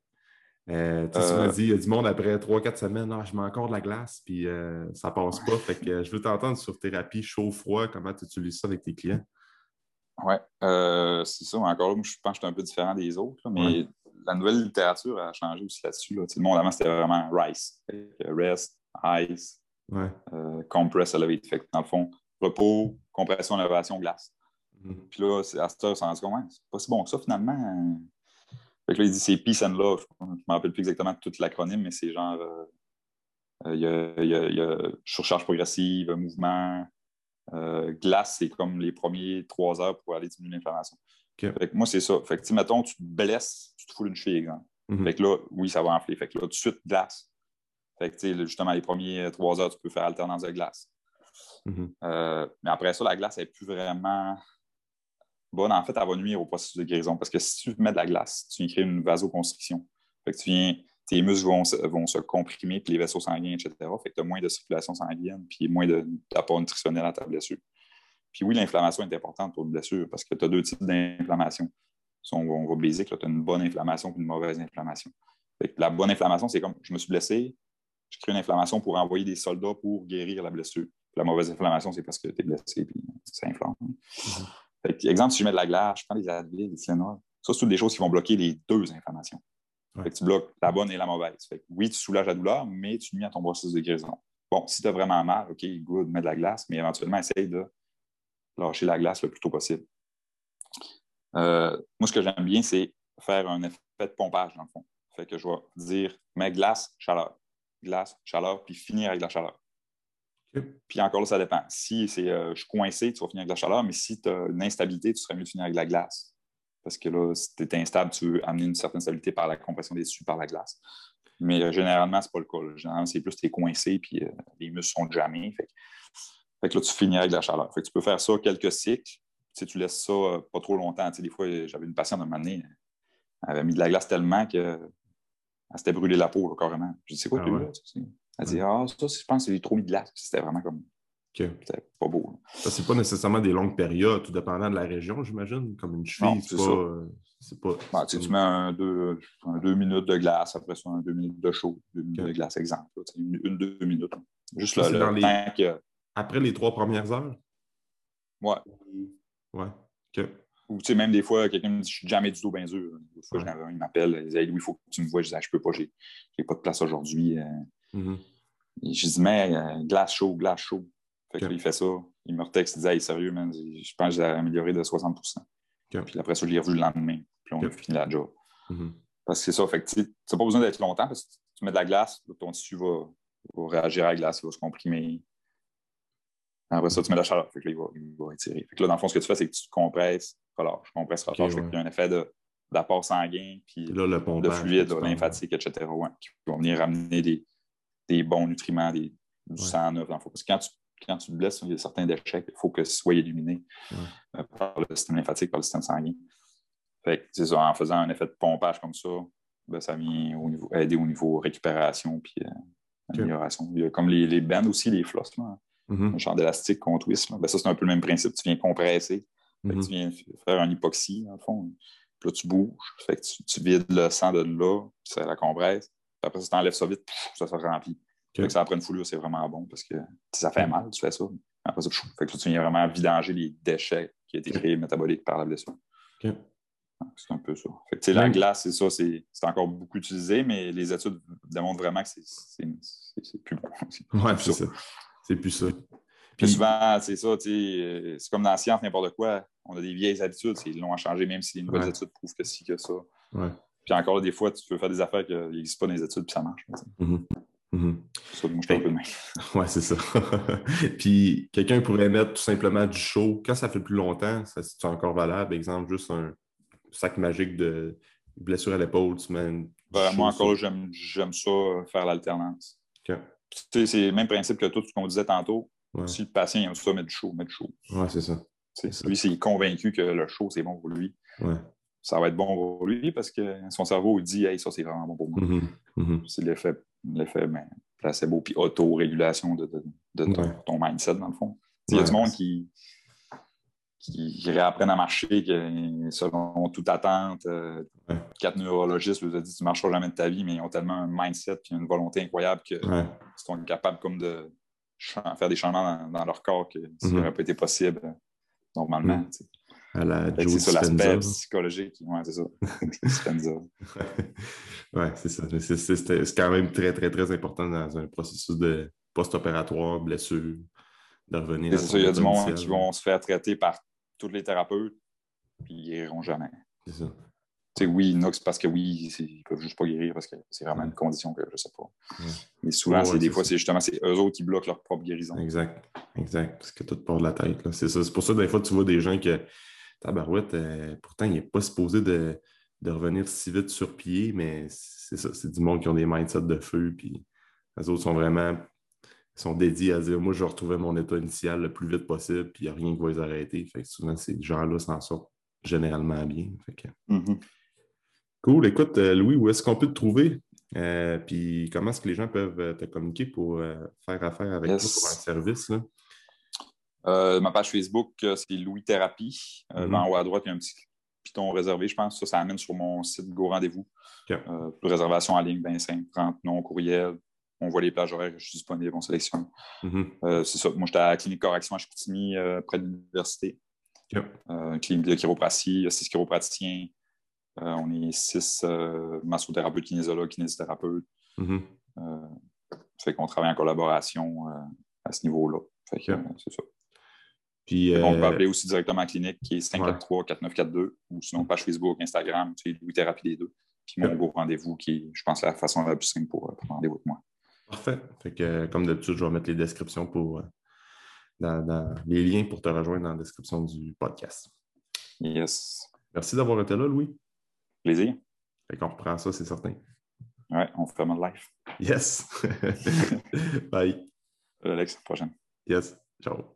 Euh, tu euh... dit, il y a du monde après 3-4 semaines, ah, je mets encore de la glace, puis euh, ça passe pas. Fait que je veux t'entendre sur thérapie chaud-froid, comment tu utilises ça avec tes clients? Oui, euh, c'est ça. Encore là, je pense que je suis un peu différent des autres, mais la nouvelle littérature a changé aussi là-dessus. Le monde avant, c'était vraiment RICE. Rest, Ice, euh, Compress, Elevate. Fait dans le fond, repos, compression, élévation, glace. Mm-hmm. Puis là, à cette heure, on compte, c'est pas si bon que ça finalement. Fait que là, il dit c'est Peace and Love. Je ne me rappelle plus exactement tout l'acronyme, mais c'est genre. Euh, il y, a, y, y, a, surcharge progressive, mouvement, euh, glace, c'est comme les premiers trois heures pour aller diminuer l'inflammation. Moi, c'est ça. Fait que, mettons, tu te blesses, tu te fous une cheville, exemple. Mhm. Fait que là, oui, ça va enfler. Fait que là, tout de suite, glace. Fait que, justement, les premiers trois heures, tu peux faire alternance de glace. Mhm. Euh, mais après ça, la glace n'est plus vraiment bonne. En fait, elle va nuire au processus de guérison parce que si tu mets de la glace, tu créer une vasoconstriction. Fait que tu viens tes muscles vont, vont, se comprimer, puis les vaisseaux sanguins, etc. Fait que tu as moins de circulation sanguine, puis moins d'apport nutritionnel à ta blessure. Puis oui, l'inflammation est importante pour une blessure parce que tu as deux types d'inflammation. On va, on va basic, tu as une bonne inflammation et une mauvaise inflammation. la bonne inflammation, c'est comme je me suis blessé, je crée une inflammation pour envoyer des soldats pour guérir la blessure. la mauvaise inflammation, c'est parce que tu es blessé et ça inflamme. Exemple, si je mets de la glace, je prends des Advil, des Tylenol, ça, c'est toutes des choses qui vont bloquer les deux inflammations tu bloques la bonne et la mauvaise. oui, tu soulages la douleur, mais tu nuis à ton processus de guérison. Bon, si tu as vraiment mal, OK, good, mets de la glace, mais éventuellement, essaye de lâcher la glace le plus tôt possible. Euh, moi, ce que j'aime bien, c'est faire un effet de pompage, dans le fond. Fait que je vais dire, mets glace, chaleur, glace, chaleur, puis finir avec la chaleur. Puis encore là, ça dépend. Si c'est, euh, je suis coincé, tu vas finir avec la chaleur, mais si tu as une instabilité, tu serais mieux de finir avec la glace. Parce que là, si tu es instable, tu veux amener une certaine stabilité par la compression des tissus, par la glace. Mais euh, généralement, ce n'est pas le cas. Généralement, c'est plus tu es coincé puis euh, les muscles sont jamais. Fait, fait, que là, tu finis avec la chaleur. Fait que tu peux faire ça quelques cycles. Si tu laisses ça euh, pas trop longtemps. des fois, j'avais une patiente à un moment donné, elle avait mis de la glace tellement qu'elle s'était brûlée la peau carrément. Je dis, c'est quoi ah, ouais? Elle dit, ah, ça, je pense que j'ai trop mis de glace. C'était vraiment comme C'était pas beau. Ça, c'est pas nécessairement des longues périodes, tout dépendant de la région, j'imagine. Comme une cheville, c'est pas. Euh, c'est pas bah, tu mets un deux, deux, minutes de glace, après ça, un deux minutes de chaud, deux minutes de glace, exemple. Une, une, deux minutes. Juste là, le, temps que... Après les trois premières heures? Ouais. Ouais. OK. Ou tu sais, même des fois, quelqu'un me dit Je suis jamais du tout bien dur. Des fois, ouais. un, il m'appelle, il dit Louis, il faut que tu me vois. Je dis ah, Je peux pas, j'ai pas de place aujourd'hui. Euh. Mm-hmm. Je dis Mais euh, glace chaud, glace chaud. Fait que il fait ça. Il me retexte, il dit Hey, sérieux, man, je pense que j'ai amélioré de 60 Puis après ça, je l'ai revu le lendemain. Puis on a fini la job. Mm-hmm. Parce que c'est ça. Fait que tu n'as pas besoin d'être longtemps parce que tu mets de la glace, ton tissu va, va réagir à la glace, il va se comprimer. Après ça, tu mets de la chaleur. Fait que là, il va, il va étirer. Fait que là, dans le fond, ce que tu fais, c'est que tu compresses, relâche, compresses, relâche. Okay, ouais. Fait y a un effet d'apport sanguin, puis là, le de fluide, lymphatique, etc. Ouais, qui vont venir amener des, des bons nutriments, des, du ouais. sang neuf. Dans le. Parce que quand tu, quand tu te blesses, il y a certains déchets il faut que ce soit éliminé euh, par le système lymphatique, par le système sanguin. Fait que, ça, en faisant un effet de pompage comme ça, ben, ça vient au niveau, aider au niveau récupération puis euh, amélioration. Il y a comme les, les bands aussi, les flosses, là. Mm-hmm. genre d'élastique qu'on twist. Ben, ça, c'est un peu le même principe. Tu viens compresser. Mm-hmm. Tu viens faire un hypoxie, dans le fond. Puis là, tu bouges. Fait que tu, tu, vides le sang de là, puis ça la compresse. Après, ça t'enlèves ça vite, pff, ça se remplit. Okay. Fait que ça après une foulure, c'est vraiment bon parce que ça fait mal, tu fais ça. Après ça, pff, fait que tu viens vraiment vidanger les déchets qui ont été créés métaboliques par la blessure. Okay. C'est un peu ça. Fait que, la glace, c'est ça, c'est encore beaucoup utilisé, mais les études démontrent vraiment que c'est plus bon. Oui, c'est ça. C'est plus ça. Puis souvent, c'est ça, c'est comme dans la science, n'importe quoi. On a des vieilles habitudes, c'est long à changer, même si les nouvelles ouais. études prouvent que si, que ça. Ouais. Puis encore, des fois, tu peux faire des affaires qui n'existent pas dans les études, puis ça marche. Mm -hmm. Mm -hmm. Ça, moi, je un peu de main. Ouais, c'est ça. puis quelqu'un pourrait mettre tout simplement du chaud. Quand ça fait plus longtemps, ça c'est encore valable. Exemple, juste un sac magique de blessure à l'épaule, tu mets. Ben, moi, encore, j'aime ça, faire l'alternance. C'est le même principe que tout ce qu'on disait tantôt. Ouais. Si le patient aime ça, mettre du chaud, mettre du chaud. Oui, c'est ça. Lui, s'il est convaincu que le chaud, c'est bon pour lui, ouais. Ça va être bon pour lui parce que son cerveau dit Hey, ça, c'est vraiment bon pour moi. Mm -hmm. Mm -hmm. C'est l'effet, l'effet ben, placebo puis auto-régulation de, de, de ton, ouais. ton, mindset, dans le fond. Il y a du monde qui, qui réapprennent à marcher que, selon toute attente. Euh, ouais. Quatre neurologistes lui ont dit tu ne marcheras jamais de ta vie, mais ils ont tellement un mindset et une volonté incroyable qu'ils ouais. sont capables comme de faire des changements dans, dans leur corps que ça n'aurait mm -hmm. pas été possible euh, normalement. Mm -hmm. À la c'est ça l'aspect psychologique. Oui, c'est ça. Spenza. oui, c'est ça. C'est quand même très, très, très important dans un processus de post-opératoire, blessure, de revenir. C'est ça, il y a du monde qui vont se faire traiter par tous les thérapeutes, puis ils guériront jamais. C'est ça. Tu sais, oui, a parce que oui, ils peuvent juste pas guérir parce que c'est vraiment une condition que je sais pas. Ouais. Mais souvent, ouais, c'est des fois, c'est justement c'est eux autres qui bloquent leur propre guérison. Exact. Exact. Parce que tout part de la tête. C'est ça. C'est pour ça, des fois, tu vois des gens que tabarouette, euh, pourtant, il n'est pas supposé de, de, revenir si vite sur pied, mais c'est ça. C'est du monde qui ont des mindsets de feu, puis les autres sont vraiment sont dédiés à dire moi, je vais retrouver mon état initial le plus vite possible, puis il n'y a rien qui va les arrêter. Fait que souvent, ces gens-là s'en sortent généralement bien. Fait que... mm -hmm. Cool. Écoute, euh, Louis, où est-ce qu'on peut te trouver? Euh, puis comment est-ce que les gens peuvent te communiquer pour euh, faire affaire avec yes. toi pour un service? Là? Euh, ma page Facebook, c'est Louis Thérapie. Mm -hmm. En haut à droite, il y a un petit piton réservé, je pense. Ça, ça amène sur mon site Go Rendez-vous. Okay. réservation en ligne, bien simple. 30 noms, courriel, on voit les plages horaires que je suis disponible, on sélectionne. Mm -hmm. euh, c'est ça. Moi, j'étais à la clinique correction à Chicoutimi, euh, près de l'université. Euh, clinique de chiropratie, il y a six chiropraticiens. Euh, on est six massothérapeutes, kinésiologues, kinésithérapeutes. Mm -hmm. fait qu'on travaille en collaboration à ce niveau-là. Fait que c'est ça. Puis, on peut appeler aussi directement à la clinique qui est 543-4942 ou sinon page Facebook, Instagram, c'est Louis Thérapie les deux. Puis mon beau rendez-vous qui est, je pense, la façon la plus simple pour prendre rendez-vous avec moi. Parfait. Fait que, comme d'habitude, je vais mettre les descriptions pour euh, dans, dans, les liens pour te rejoindre dans la description du podcast. Yes. Merci d'avoir été là, Louis. Plaisir. Fait qu'on reprend ça, c'est certain. Ouais, on fait vraiment live. Yes. Bye. Alex, à la prochaine. Yes. Ciao.